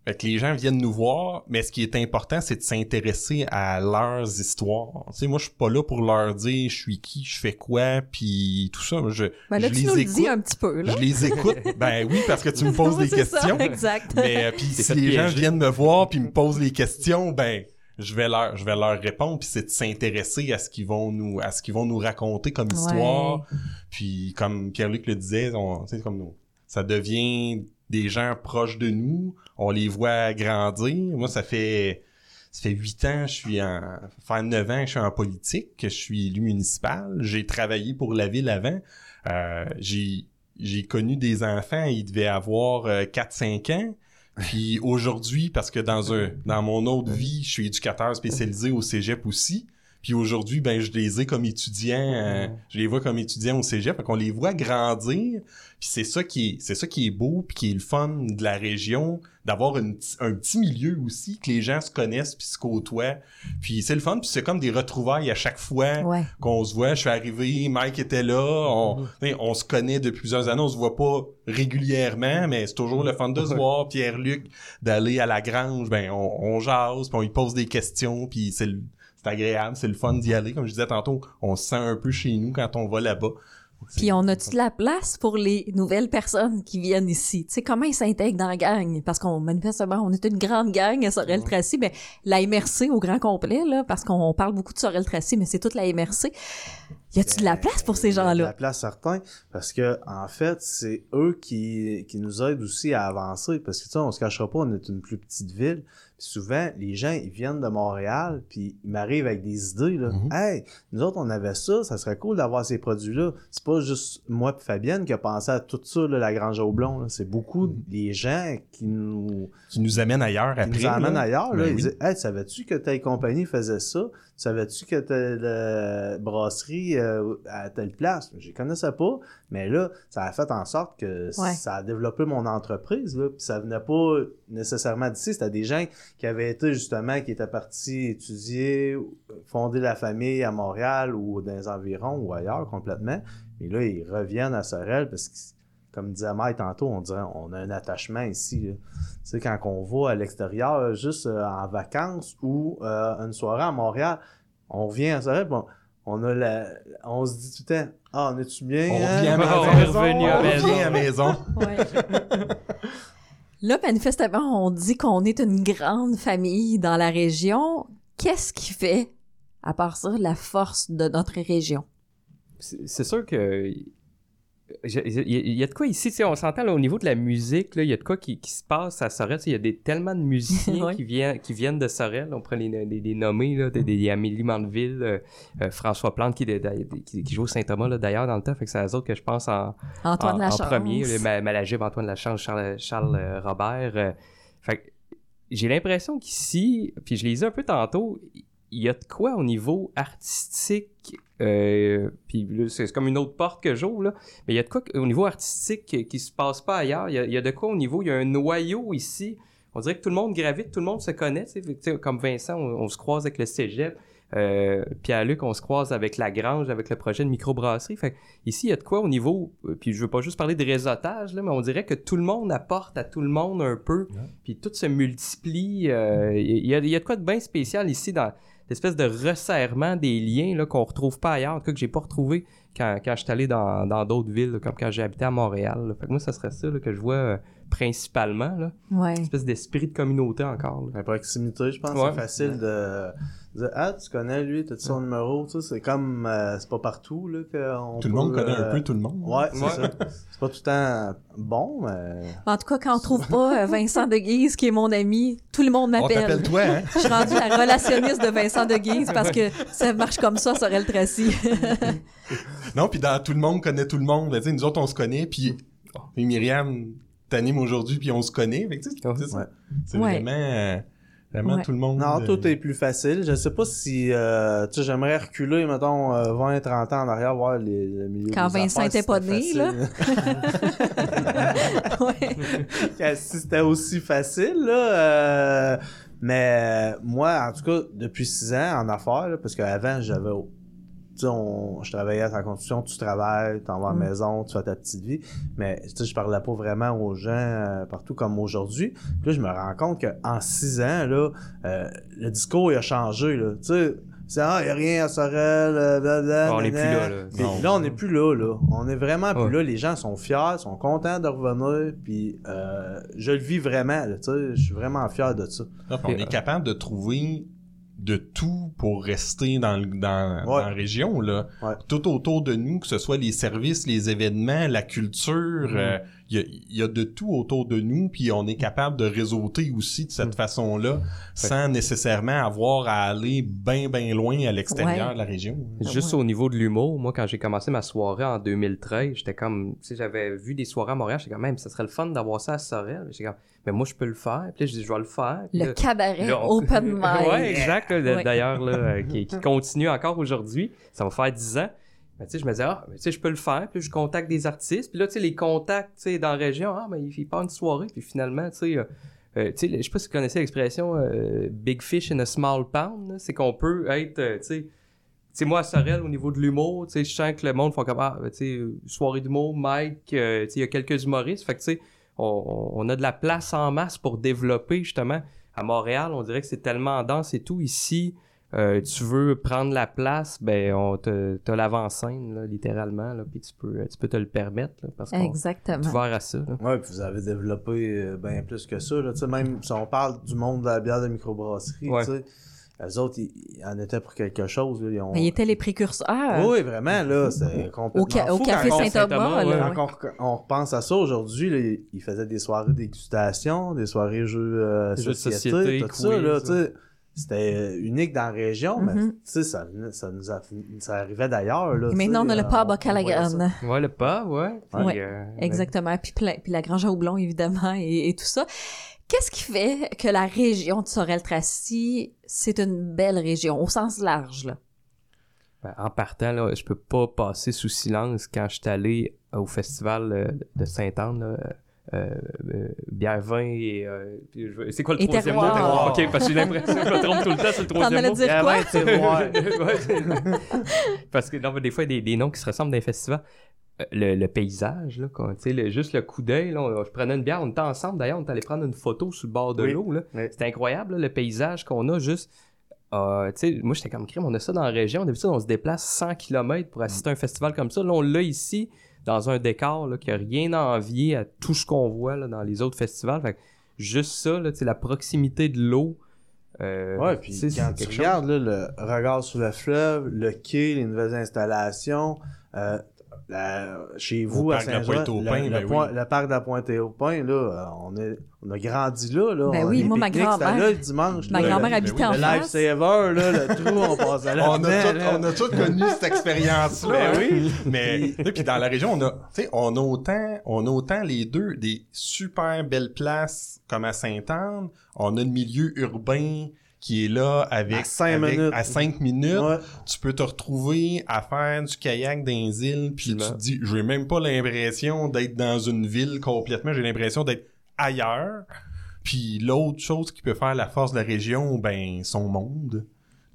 Fait que les gens viennent nous voir, mais ce qui est important, c'est de s'intéresser à leurs histoires. Tu sais, moi, je suis pas là pour leur dire je suis qui, je fais quoi, puis tout ça. Je, Ben là, je tu les nous le écoute. dis un petit peu, là. Je les écoute. ben oui, parce que tu me poses des ça, questions. exact. Mais euh, puis si les gens viennent me voir puis me posent les questions, ben je vais leur je vais leur répondre puis c'est de s'intéresser à ce qu'ils vont nous à ce qu'ils vont nous raconter comme histoire. Ouais. Puis comme Pierre-Luc le disait, on tu sais comme nous ça devient des gens proches de nous, on les voit grandir. Moi ça fait ça fait huit ans, je suis en faire neuf ans, je suis en politique, que je suis élu municipal. J'ai travaillé pour la ville avant. Euh, j'ai j'ai connu des enfants, ils devaient avoir euh, 4-5 ans. Puis aujourd'hui, parce que dans un dans mon autre vie, je suis éducateur spécialisé au Cégep aussi. Puis aujourd'hui, ben je les ai comme étudiants, euh, je les vois comme étudiants au Cégep, qu'on les voit grandir. Puis c'est ça qui est c'est ça qui est beau puis qui est le fun de la région d'avoir un petit milieu aussi que les gens se connaissent puis se côtoient. Puis c'est le fun puis c'est comme des retrouvailles à chaque fois Ouais. qu'on se voit. Je suis arrivé, Mike était là, on, sais, on se connaît depuis plusieurs années, on se voit pas régulièrement, mais c'est toujours le fun de se voir. Pierre-Luc, d'aller à la grange, ben on, on jase, puis on lui pose des questions, puis c'est le- c'est agréable, c'est le fun d'y aller. Comme je disais tantôt, on se sent un peu chez nous quand on va là-bas. Puis on a-tu de la place pour les nouvelles personnes qui viennent ici? Tu sais, comment ils s'intègrent dans la gang? Parce qu'on, manifestement, on est une grande gang à Sorel-Tracy. Ben, la MRC au grand complet, là, parce qu'on parle beaucoup de Sorel-Tracy, mais c'est toute la MRC. Y a-tu de la place pour ces Il y a De gens-là? la place certain, parce que en fait, c'est eux qui, qui nous aident aussi à avancer, parce que tu sais, on se cachera pas, on est une plus petite ville. Souvent, les gens, ils viennent de Montréal, puis ils m'arrivent avec des idées, là. Mhm. Hey, nous autres, on avait ça, ça serait cool d'avoir ces produits-là. C'est pas juste moi et Fabienne qui a pensé à tout ça, là, la Grange au Blond. C'est beaucoup Mhm. des gens qui nous, Qui nous amène ailleurs qui après. nous emmènent là. ailleurs. Là. Ben Ils oui. disent Hey, savais-tu que ta compagnie faisait ça? Savais-tu que la brasserie euh, à telle place? Je les connaissais pas, mais là, ça a fait en sorte que Ouais. ça a développé mon entreprise. Là, puis ça venait pas nécessairement d'ici. C'était des gens qui avaient été justement, qui étaient partis étudier, fonder la famille à Montréal ou dans les environs ou ailleurs complètement. Et là, ils reviennent à Sorel parce que, comme disait Mike tantôt, on dirait on a un attachement ici. Tu sais, quand on va à l'extérieur, juste euh, en vacances ou euh, une soirée à Montréal, on revient à Sorel, bon, on a la, on se dit tout le temps, ah, on est-tu bien? On hein? revient à On maison. revenu à On maison. revient à maison. Là, manifestement, on dit qu'on est une grande famille dans la région. Qu'est-ce qui fait, à part ça, la force de notre région? c'est sûr que il y, a- de quoi ici, on s'entend au niveau de la musique, il y a de quoi qui, qui se passe à Sorel. Il y a des, tellement de musiciens Ouais. qui, viennent, qui viennent de Sorel. On pourrait les, les, les nommer, là, des, des Amélie Mandeville, euh, euh, François Plante qui, est de- qui, qui joue au Saint-Thomas d'ailleurs dans le temps. Fait que c'est eux autres que je pense en, Antoine en, premier. Le Ma- Malagib, Antoine Lachance, Charles, Charles euh, Robert. fait que j'ai l'impression qu'ici, puis je l'ai dit un peu tantôt, il y a de quoi au niveau artistique, euh, puis c'est comme une autre porte que j'ouvre, là, mais il y a de quoi au niveau artistique qui, qui se passe pas ailleurs. Il y, a, il y a de quoi au niveau, il y a un noyau ici. On dirait que tout le monde gravite, tout le monde se connaît. Comme Vincent, on, on se croise avec le cégep. Euh, Pierre-Luc, on se croise avec la Grange, avec le projet de microbrasserie. Fait ici, il y a de quoi au niveau, euh, puis je veux pas juste parler de réseautage, là, mais on dirait que tout le monde apporte à tout le monde un peu, puis tout se multiplie. euh, Il y, a, il y a de quoi de bien spécial ici dans l'espèce de resserrement des liens là, qu'on retrouve pas ailleurs, en tout cas que j'ai pas retrouvé quand, quand je suis allé dans dans d'autres villes, comme quand j'ai habité à Montréal. là. Fait que moi, ça serait ça que je vois euh, principalement, là. Ouais. une espèce d'esprit de communauté encore. là. La proximité, je pense, Ouais. c'est facile de dire Ah, tu connais lui, t'as son numéro, tu sais, c'est comme euh, c'est pas partout là qu'on Tout le monde connaît un euh, peu tout le monde. Ouais, c'est Ouais. ça. C'est pas tout le temps bon, mais. En tout cas, quand on trouve pas euh, Vincent de Guise, qui est mon ami, tout le monde On m'appelle. t'appelle toi, hein? Je suis rendue la relationniste de Vincent de Guise parce que ça marche comme ça, Sorel Tracy. Non, puis dans tout le monde connaît tout le monde. Ben, tu sais, nous autres, on se connaît, puis puis Myriam t'anime aujourd'hui, puis on se connaît. Fait que, tu sais, c'est. Ouais. C'est Ouais. vraiment, euh, vraiment Ouais. tout le monde. Non, euh, tout est plus facile. Je sais pas si, euh, tu sais, j'aimerais reculer, mettons, euh, 20, 30 ans en arrière, voir les, le milieu Quand des Vincent affaires, était si pas né, là. ouais. Que si c'était aussi facile, là. euh, mais euh, moi, en tout cas, depuis 6 ans en affaires, là, parce qu'avant, j'avais... Tu sais, on- je travaillais à la construction, tu travailles, t'en vas à la Mm. maison, tu fais ta petite vie. Mais tu sais, je parlais pas vraiment aux gens euh, partout comme aujourd'hui. Puis là, je me rends compte qu'en 6 ans, là, euh, le discours il a changé. Là. Tu sais, c'est ah, y a rien à Sorel, euh, blablabla, on n'est plus là. là. Puis Non. là, on n'est plus là, là. On est vraiment plus Ouais. là. Les gens sont fiers, sont contents de revenir. Puis euh, je le vis vraiment, tu sais. Je suis vraiment fier de ça. Ah, on est capable de trouver de tout pour rester dans, le- dans, dans la région, là. Ouais. Tout autour de nous, que ce soit les services, les événements, la culture, euh, il y, a, il y a de tout autour de nous, puis on est capable de réseauter aussi de cette Mhm. façon-là, sans nécessairement avoir à aller bien, bien loin à l'extérieur Ouais. de la région. Juste au niveau de l'humour, moi, quand j'ai commencé ma soirée en 2013, j'étais comme, tu sais, j'avais vu des soirées à Montréal, j'étais comme, même, ça serait le fun d'avoir ça à Sorel. J'étais comme, mais moi, je peux le faire. Puis là, je dis, je vais le faire. Puis Le là- cabaret là, on- open mic. ouais, exact. Ouais. D'ailleurs, là, euh, qui, qui continue encore aujourd'hui. Ça va faire 10 ans. Mais tu sais, je me disais, ah, mais tu sais, je peux le faire. Puis là, je contacte des artistes. Puis là, tu sais, les contacts, tu sais, dans la région, ah, mais il fait pas une soirée. Puis finalement, tu sais, euh, euh, tu sais, je sais pas si vous connaissez l'expression euh, big fish in a small pond. là. C'est qu'on peut être, euh, tu sais, moi, à Sorel, au niveau de l'humour, tu sais, je sens que le monde font comme, ah, ben, tu sais, euh, soirée d'humour, Mike, euh, tu sais, il y a quelques humoristes. Fait que, tu sais, on, on a de la place en masse pour développer, justement. À Montréal, on dirait que c'est tellement dense et tout. Ici, euh, tu veux prendre la place, ben, on te, t'as l'avant-scène, là, littéralement, là, puis tu peux, tu peux te le permettre, là, parce qu'on est ouvert à ça, là. Ouais, puis vous avez développé euh, bien plus que ça. Là. Tu sais, Même si on parle du monde de la bière de microbrasserie, Ouais. Eux autres, ils, ils en étaient pour quelque chose. Là. Ils ont... Mais ils étaient les précurseurs. Oui, vraiment, là, c'est complètement Au, ca- au fou Café Saint-Thomas, là. ouais. Quand on, on repense à ça aujourd'hui, là, ils faisaient des soirées dégustation, des soirées jeux, euh, Jeux de société, société, tout ça, quiz, là, ouais. tu sais. C'était euh, unique dans la région, mais Mhm. tu sais, ça, venait- ça nous a, ça arrivait d'ailleurs. Maintenant, on a le euh, pub on à ça. Ouais, le pas, ouais. Puis, Ouais, euh, Exactement. Puis, plein- puis la Grange à Houblon, évidemment, et, et tout ça. Qu'est-ce qui fait que la région de Sorel-Tracy, c'est une belle région, au sens large, là? Ben, en partant, là, je peux pas passer sous silence quand je suis allé au festival euh, de Sainte-Anne, là, euh, euh, bière, vin et... euh, je- c'est quoi le Et troisième mot? terroir. Ok, parce que j'ai l'impression que je me trompe tout le temps sur le T'en troisième allais mot. dire quoi? C'est- Parce que non, mais des fois, il y a des, des noms qui se ressemblent dans les festivals. Le, le paysage, là, sais, le- juste le coup d'œil, je prenais une bière, on était ensemble, d'ailleurs, on est allé prendre une photo sur le bord de Oui. l'eau. Oui. C'était incroyable, là, le paysage qu'on a, juste, euh, moi, j'étais comme crime, on a ça dans la région, d'habitude, on se déplace 100 km pour assister à un festival comme ça, là, on l'a ici, dans un décor, là, qui a rien à envier à tout ce qu'on voit, là, dans les autres festivals, fait que juste ça, là, la proximité de l'eau, euh, Ouais, puis quand tu regardes là, le regard sur le fleuve, le quai, les nouvelles installations, euh, la- chez vous à la Saint-Jean, le, ben le oui. le parc de la Pointe-aux-Pins, là, on, est, on a grandi là. là Ben On- oui, moi, ma grand-mère- là le dimanche. Ma là, grand-mère le- habitait en Le face. lifesaver, là, le trou, on passait là. on, a tout, on a tous connu cette expérience-là. Ben oui. Mais tu sais, puis dans la région, on a, tu sais, on a autant, on a autant les deux des super belles places comme à Sainte-Anne. On a le milieu urbain qui est là avec À cinq avec- minutes. à cinq minutes. Ouais. Tu peux te retrouver à faire du kayak dans les îles, puis tu te dis, j'ai même pas l'impression d'être dans une ville complètement. J'ai l'impression d'être ailleurs. Puis l'autre chose qui peut faire la force de la région, ben son monde.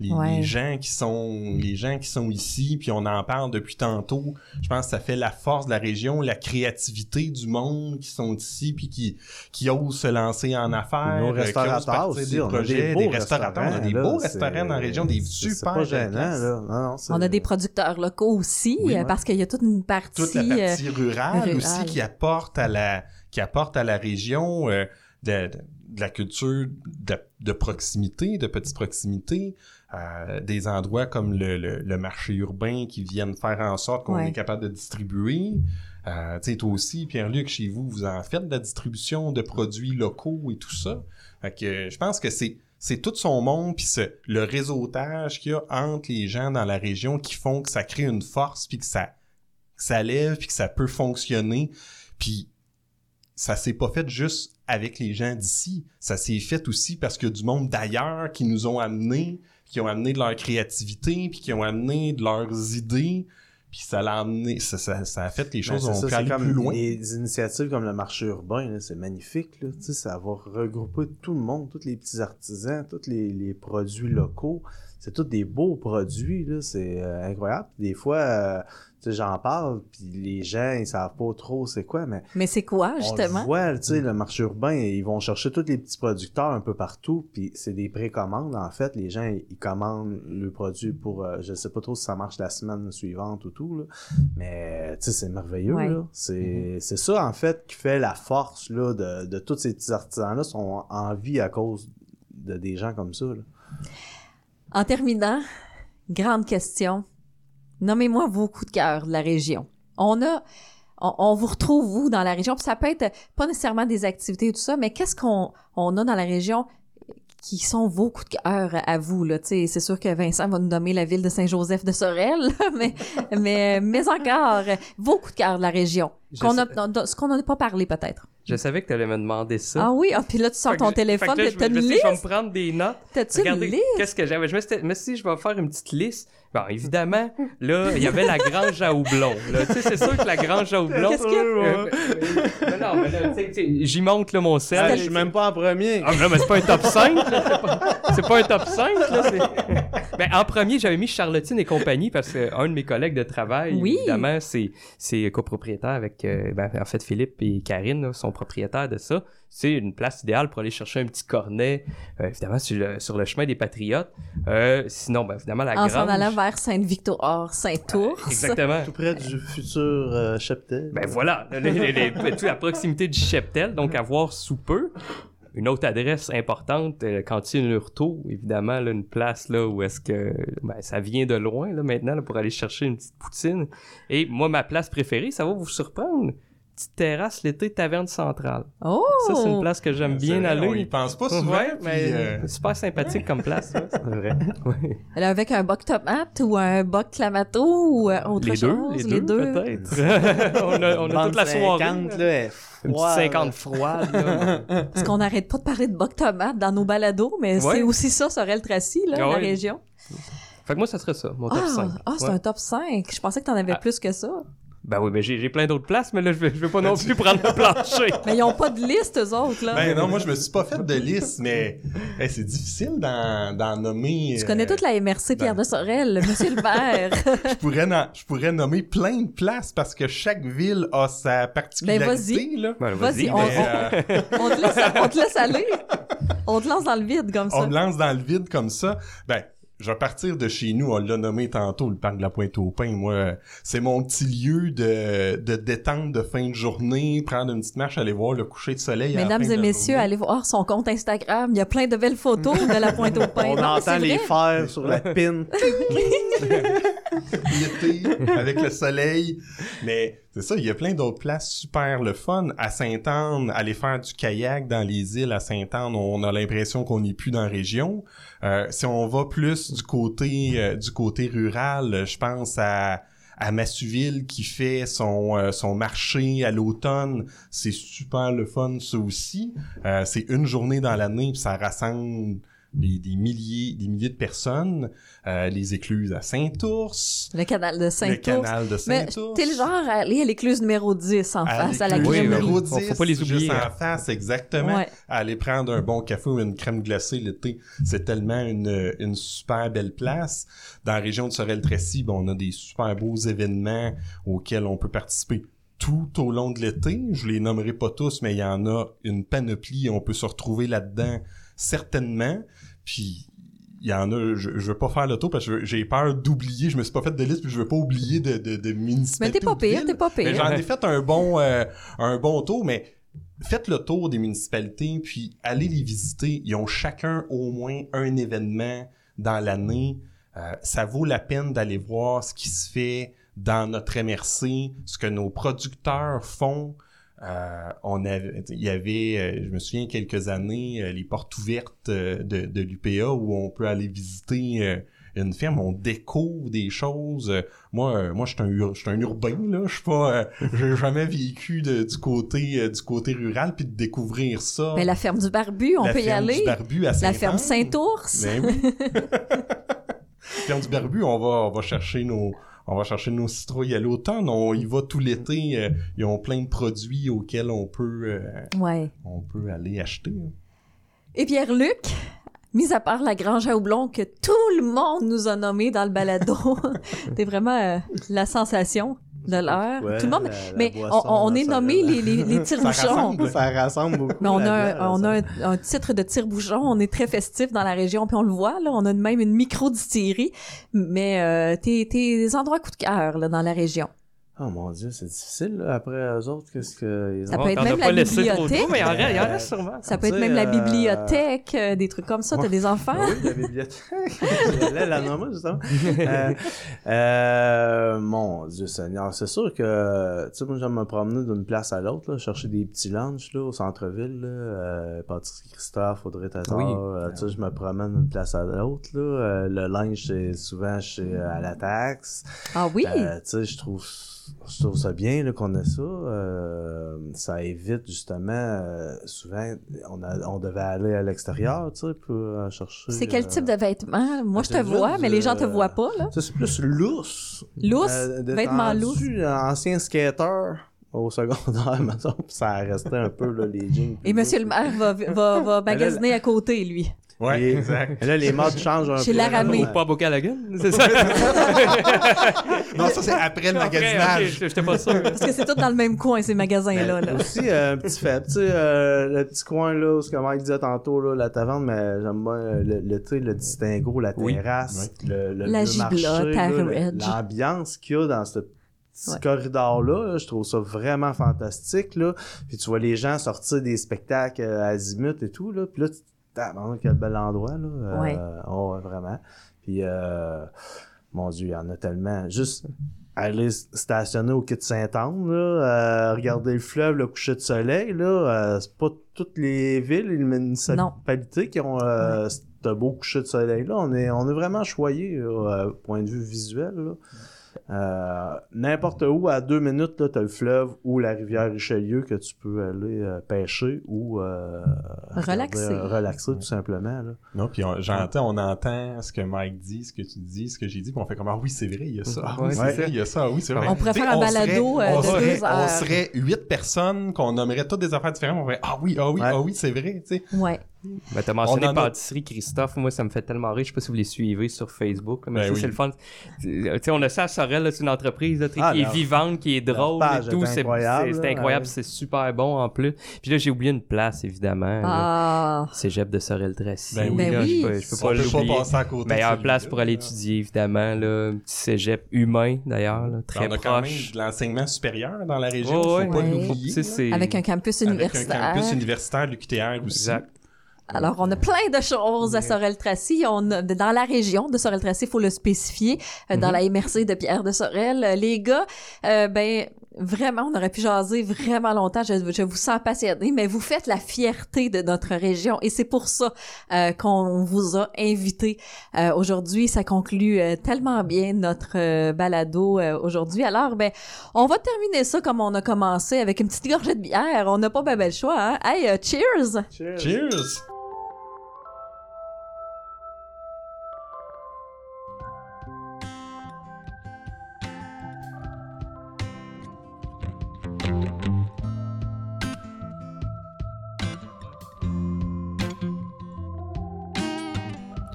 Les, Ouais. les gens qui sont les gens qui sont ici, puis on en parle depuis tantôt. Je pense que ça fait la force de la région, la créativité du monde qui sont ici, puis qui qui osent se lancer en affaires, Nos euh, restaurateurs aussi, des on a projets, des beaux des restaurateurs, on a des là, beaux restaurants dans la région, des super C'est pas belles gênant, places. là. Non, non, c'est- On a des producteurs locaux aussi, Oui, euh, ouais. parce qu'il y a toute une partie... toute la euh, partie rurale, rurale. aussi qui apporte à la qui apporte à la région euh, de, de- de la culture de, de proximité, de petite proximité, euh, des endroits comme le, le, le marché urbain qui viennent faire en sorte qu'on Ouais. est capable de distribuer. Euh, tu sais, toi aussi, Pierre-Luc, chez vous, vous en faites de la distribution de produits locaux et tout ça. Fait que euh, je pense que c'est c'est tout son monde puis le réseautage qu'il y a entre les gens dans la région qui font que ça crée une force puis que ça que ça lève puis que ça peut fonctionner puis ça s'est pas fait juste avec les gens d'ici ça s'est fait aussi parce que du monde d'ailleurs qui nous ont amené qui ont amené de leur créativité puis qui ont amené de leurs idées puis ça l'a amené ça, ça, ça a fait que les Ben, choses c'est ont ça, pu c'est aller comme plus loin Les initiatives comme le marché urbain, là, c'est magnifique. Là. Tu sais, ça va regrouper tout le monde, tous les petits artisans, tous les, les produits locaux. C'est tous des beaux produits, là. c'est euh, incroyable. Des fois, euh, tu sais, j'en parle, puis les gens, ils savent pas trop c'est quoi, mais Mais c'est quoi, on le justement? voit, tu sais, le marché urbain, ils vont chercher tous les petits producteurs un peu partout, puis c'est des précommandes, en fait. Les gens, ils commandent le produit pour, euh, je sais pas trop si ça marche la semaine suivante ou tout, là. Mais, c'est merveilleux, Ouais. là. C'est, c'est ça, en fait, qui fait la force, là, de, de tous ces petits artisans-là sont en vie à cause de des gens comme ça, là. En terminant, grande question. Nommez-moi vos coups de cœur de la région. On a, on, on vous retrouve vous dans la région. Puis ça peut être pas nécessairement des activités et tout ça, mais qu'est-ce qu'on on a dans la région qui sont vos coups de cœur à vous là Tu sais, c'est sûr que Vincent va nous nommer la ville de Saint-Joseph de Sorel, là, mais mais mais encore vos coups de cœur de la région. Qu'on a, ce qu'on n'en a pas parlé peut-être. Je savais que tu allais me demander ça. Ah oui, ah puis là tu sors ton je- téléphone, t'as je, une sais, je vais me liste, prendre des notes. t'as-tu une liste? qu'est-ce que j'avais? Je me suis dit, mais si je vais faire une petite liste. Bon, évidemment, là, il y avait la grange à houblon. Là, tu sais, c'est sûr que la grange à houblon. Qu'est-ce qu'il y a? Euh, euh, non, non, mais là, tu sais, tu sais, j'y monte, là, mon sel. Ah, je suis même pas en premier. Ah, mais là, mais c'est pas un top 5, là. C'est pas, pas un top 5, là. Ben, en premier, j'avais mis Charlottine et compagnie parce que un de mes collègues de travail, Oui. évidemment, c'est, c'est copropriétaire avec, euh, ben, en fait, Philippe et Karine, là, sont propriétaires de ça. C'est une place idéale pour aller chercher un petit cornet, euh, évidemment, sur le, sur le chemin des Patriotes. Euh, sinon, ben, évidemment, la En s'en grange. allant vers Sainte-Victoire, Saint-Ours. Exactement. Tout près du futur euh, cheptel. Ben voilà, les- les- les- tout à proximité du cheptel, donc à voir sous peu. Une autre adresse importante, euh, cantine Lurto, évidemment, là, une place là où est-ce que ben, ça vient de loin là maintenant là, pour aller chercher une petite poutine. Et moi, ma place préférée, ça va vous surprendre, petite terrasse l'été taverne centrale. Oh! Ça, c'est une place que j'aime bien vrai, On y aller. pense pas souvent. Ouais, mais euh, super sympathique comme place. C'est vrai. Ouais. Alors, avec un boc tomate ou un boc clamato ou euh, autre Les deux, chose? les deux, peut-être. on a, on a toute la soirée. 50, là. là, est Une petite froide. 50 froide. là. Parce qu'on n'arrête pas de parler de boc tomate dans nos balados, mais Ouais. c'est aussi ça, Sorel Tracy, là, Ah la région. Fait que moi, ça serait ça, mon top Ah, 5. ah, c'est Ouais. un top 5. Je pensais que t'en avais Ah. plus que ça. Ben oui, mais j'ai j'ai plein d'autres places, mais là, je vais, je vais pas non plus prendre le plancher. Mais ils ont pas de liste, eux autres, là. Ben non, moi je me suis pas fait de liste, mais hey, c'est difficile d'en d'en nommer. tu connais euh, toute la MRC Pierre ben- de Sorel, Monsieur le maire. je pourrais, je pourrais nommer plein de places parce que chaque ville a sa particularité. Ben, vas-y. là. Ben, Vas-y, Mais, mais- euh, on, te laisse, on te laisse aller. On te lance dans le vide comme ça. on me lance dans le vide comme ça. Ben, je vais partir de chez nous. On l'a nommé tantôt, le parc de la Pointe-au-Pin. Moi, euh, c'est mon petit lieu de, de détente de fin de journée, prendre une petite marche, aller voir le coucher de soleil. à la Mesdames et messieurs, allez voir son compte Instagram. Il y a plein de belles photos de la pointe au pain. On Non, entend les fers sur la pine. l'été avec le soleil. Mais c'est ça, il y a plein d'autres places super le fun. À Sainte-Anne, aller faire du kayak dans les îles à Sainte-Anne, on a l'impression qu'on n'est plus dans la région. Euh, si on va plus du côté euh, du côté rural, je pense à à Massuville qui fait son euh, son marché à l'automne, c'est super le fun ça aussi. C'est une journée dans l'année puis ça rassemble des, des milliers des milliers de personnes. Euh, les écluses à Saint-Ours, Le canal de le Saint-Ours. canal de Mais Saint-Ours. t'es le genre à aller à l'écluse numéro 10 en face, à la crèmerie. numéro oui. 10, Faut pas les oublier, Juste hein. en face, exactement. Ouais. À aller prendre un bon café ou une crème glacée l'été. C'est tellement une, une super belle place. Dans la région de Sorel-Tracy, ben, on a des super beaux événements auxquels on peut participer tout au long de l'été. Je les nommerai pas tous, mais il y en a une panoplie. On peut se retrouver là-dedans certainement. Puis il y en a, je, je veux pas faire le tour parce que j'ai peur d'oublier. Je me suis pas fait de liste, puis je veux pas oublier de, de, de Mais municipalités. t'es pas pire, t'es pas pire. j'en ai fait un bon, euh, un bon tour, mais faites le tour des municipalités, puis allez les visiter. Ils ont chacun au moins un événement dans l'année. Euh, ça vaut la peine d'aller voir ce qui se fait dans notre MRC, ce que nos producteurs font. Euh, on avait, il y avait, euh, je me souviens quelques années, euh, les portes ouvertes euh, de, de l'UPA où on peut aller visiter une ferme, on découvre des choses. Moi, moi, je suis un, ur- je suis un urbain là, je suis pas, euh, j'ai jamais vécu de- du côté, euh, du côté rural, puis de découvrir ça. Mais la ferme du Barbu, on La peut y ferme du aller. Barbu à La ferme. Saint-Ours. Ben oui. ferme du Barbu, on va, on va chercher nos, on va chercher nos citrouilles à l'automne. On y va tout l'été. euh, ils ont plein de produits auxquels on peut, euh, Ouais. on peut aller acheter. hein. Et Pierre-Luc, mis à part la grange à houblon que tout le monde nous a nommé dans le balado, t'es vraiment euh, la sensation de l'heure. Ouais, tout le monde. la- la mais boisson, on, on est nommé les, les, les tire-bouchons. rassemble. Ça rassemble beaucoup. Mais on a, on ça. a un, un titre de tire-bouchon, on est très festif dans la région, puis on le voit, là, on a même une micro-distillerie, mais euh, t'es, t'es des endroits coup de cœur là, dans la région. Oh mon dieu, c'est difficile, là, après eux autres, qu'est-ce que... ils Ça ont- peut être même pas la trop bibliothèque. mais il en reste, sûrement. Ça peut être même la euh, bibliothèque, euh, des trucs comme ça, t'as des enfants. Ah oui, la bibliothèque. J'allais la nommer, justement. Euh, euh, mon Dieu Seigneur, c'est sûr que, tu sais, moi, j'aime me promener d'une place à l'autre, là, chercher des petits lunchs, là, au centre-ville, là, euh, pâtisserie Christophe, Audrey Tatar, Oui. euh, tu sais, je me promène d'une place à l'autre, là, euh, le lunch, c'est souvent chez, euh, à la taxe, Ah oui? euh, tu sais, je trouve, je trouve ça bien qu'on ait ça. Euh, ça évite justement, euh, souvent, on, a, on devait aller à l'extérieur, tu sais, pour euh, chercher. C'est quel euh, type de vêtements? Moi, je te vois, mais les gens te voient pas, là. Ça, c'est plus lousse. Lousse? Vêtements lousses? Ancien skater au secondaire, mettons, ça restait un peu là, les jeans. Et monsieur le maire va, va, va magasiner à côté, lui. Ouais, Et- exact. Et là, les modes changent un Chez peu. Laramé. Pas à Bocalagan, c'est ça? Non, ça, c'est après le Après, magasinage. J'étais pas sûr. Parce que c'est tout dans le même coin, ces magasins-là. Là. Aussi, euh, un petit fait, tu sais, euh, le petit coin là, ce que Mike disait tantôt, là, la taverne, mais j'aime bien euh, le, le, tu sais, le distinguo, la Oui. terrasse, le, le, La le giblotte marché, à l'ambiance qu'il y a dans ce petit Ouais. corridor-là, là, je trouve ça vraiment fantastique, là. Puis tu vois les gens sortir des spectacles euh, azimut et tout, là, puis là, tu t'as quel bel endroit, là. Euh, Ouais. oh, ouais, vraiment. Puis, euh, mon Dieu, il y en a tellement. Juste aller stationner au quai de Sainte-Anne, là, euh, regarder le fleuve, le coucher de soleil, là, euh, c'est pas toutes les villes et les municipalités qui ont euh, ce beau coucher de soleil-là. On est, on est vraiment choyé, là, euh, point de vue visuel, là. Euh, N'importe où, à deux minutes, tu as le fleuve ou la rivière Richelieu que tu peux aller euh, pêcher ou euh, Relaxer. regarder, euh, relaxer tout simplement. Là. Non, puis on, j'entends, on entend ce que Mike dit, ce que tu dis, ce que j'ai dit, puis on fait comme ah oui, c'est vrai, il y a ça. Ah, oui, Ouais, c'est vrai, il y a ça. Ah oui, c'est vrai. On pourrait faire un balado, serait- euh, on de serait, deux heures. On serait huit personnes qu'on nommerait toutes des affaires différentes. On ferait ah oui, ah oui, Ouais. ah oui, c'est vrai, tu sais. Ouais. Ben, t'as mentionné a- pâtisserie, Christophe. Moi, ça me fait tellement rire. Je sais pas si vous les suivez sur Facebook. Mais Ben oui. c'est le fun. Tu sais, on a ça à Sorel, là, c'est une entreprise là, Ah, qui est vivante, qui est drôle page et tout. est C'est incroyable, c'est- c'est là, incroyable, ouais. c'est super bon en plus. Puis là, j'ai oublié une place, évidemment. Ah. Cégep de Sorel-Tracy. Ben oui. là, Ben je oui. peux, je peux On pas l'oublier. passer à côté. Meilleure place pour aller là. étudier, évidemment. Là. Un petit cégep humain, d'ailleurs. là, Très on a quand même proche. de l'enseignement supérieur dans la région, Ouais, faut ouais. pas Ouais. l'oublier. Avec un campus Avec un universitaire. campus universitaire, l'UQTR aussi. Exact. Alors, on a plein de choses à Sorel-Tracy. On a, dans la région de Sorel-Tracy, il faut le spécifier, euh, dans Mhm. la MRC de Pierre de Sorel. Les gars, euh, ben, vraiment, on aurait pu jaser vraiment longtemps. Je, je vous sens passionné, mais vous faites la fierté de notre région et c'est pour ça euh, qu'on vous a invité euh, aujourd'hui. Ça conclut euh, tellement bien notre euh, balado euh, aujourd'hui. Alors, ben, on va terminer ça comme on a commencé avec une petite gorgée de bière. On n'a pas ben, ben le choix, hein? Hey, cheers! Cheers!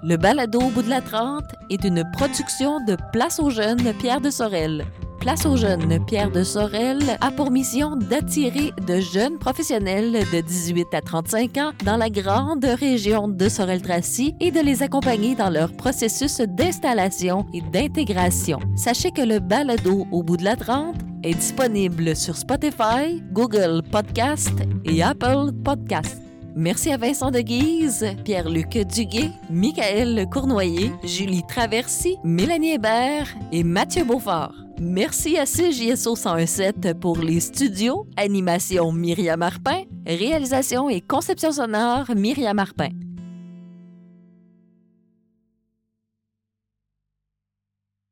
Le balado au bout de la Trente est une production de Place aux jeunes Pierre de Sorel. Place aux jeunes Pierre de Sorel a pour mission d'attirer de jeunes professionnels de 18 à 35 ans dans la grande région de Sorel-Tracy et de les accompagner dans leur processus d'installation et d'intégration. Sachez que le balado au bout de la Trente est disponible sur Spotify, Google Podcast et Apple Podcast. Merci à Vincent de Guise, Pierre-Luc Duguay, Michael Cournoyer, Julie Traversy, Mélanie Hébert et Mathieu Beaufort. Merci à CJSO 1017 pour les studios, animation Myriam Marpin, réalisation et conception sonore Myriam Marpin.